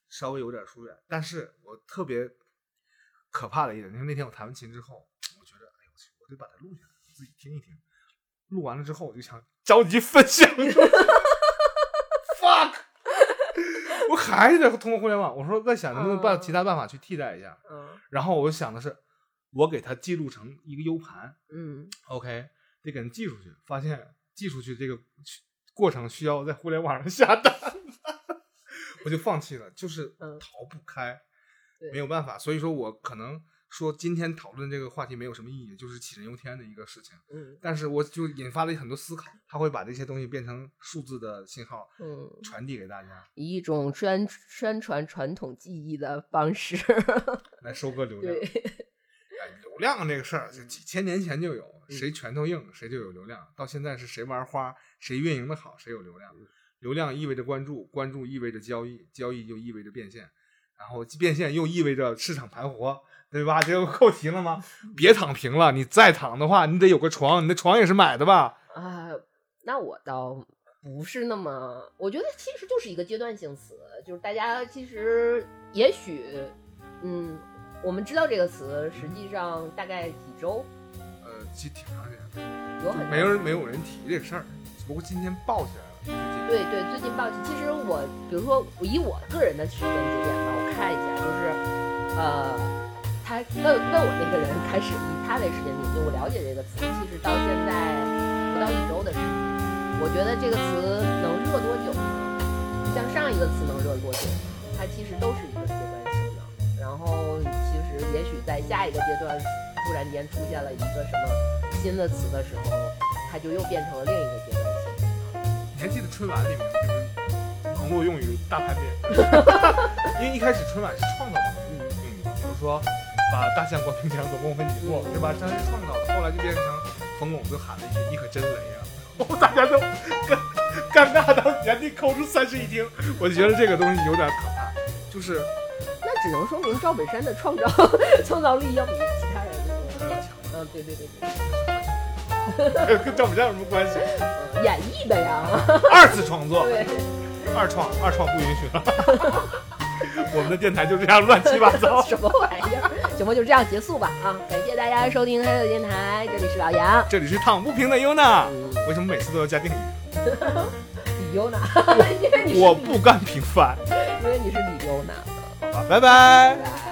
稍微有点疏远。但是我特别可怕的一点，因为那天我弹完琴之后，我觉得，哎呦我去，我得把它录下来，自己听一听。录完了之后，我就想着急分享。fuck，我还是得通过互联网。我说在想能不能办其他办法去替代一下。嗯然后我想的是，我给它记录成一个 U 盘嗯，OK，得给人寄出去。发现寄出去这个过程需要在互联网上下单，我就放弃了，就是嗯逃不开，对没有办法。所以说我可能说今天讨论这个话题没有什么意义，就是杞人忧天的一个事情。嗯但是我就引发了很多思考，他会把这些东西变成数字的信号嗯，传递给大家，以一种宣宣传传统技艺的方式，来收割流量。流量这个事儿，就几千年前就有，嗯谁拳头硬谁就有流量。到现在是谁玩花，谁运营的好，谁有流量。嗯流量意味着关注，关注意味着交易，交易就意味着变现，然后变现又意味着市场盘活，对吧？这个扣题了吗？别躺平了，你再躺的话，你得有个床，你的床也是买的吧？啊，那我倒不是那么，我觉得其实就是一个阶段性词，就是大家其实也许，嗯，我们知道这个词，实际上大概几周，呃，其实挺长时间的，有很没有人没有人提这个事儿，只不过今天爆起来了。对对，最近报喜，其实我比如说我以我个人的时间节点吧，我看一下，就是呃，他问问我那个人开始以他为时间点，就我了解这个词，其实到现在不到一周的时间。我觉得这个词能热多久呢？像上一个词能热多久？它其实都是一个也许在下一个阶段，突然间出现了一个什么新的词的时候，它就又变成了另一个阶段性。你还记得春晚里面就是网络用语大盘点？因为一开始春晚是创造网络用语，比如说把大象关冰箱总共分几座，对吧？这是创造的，后来就变成冯巩就喊了一句：“你可真雷啊！”然后大家都尴尴尬到原地抠出三室一厅。我就觉得这个东西有点可怕，就是那只能说明赵本山的创造创造力要比其他人呃的。强嗯，对对对对，跟赵本山有什么关系？嗯演绎的呀。二次创作，对，二创，二创不允许了。我们的电台就这样乱七八糟。什么玩意儿？行吧，就这样结束吧啊！感谢大家收听黑色电台，这里是老杨，这里是躺不平的优娜，嗯，为什么每次都要加定语？李优娜，因为你是我不甘平凡。因为你是李优娜，好吧，拜拜。拜拜。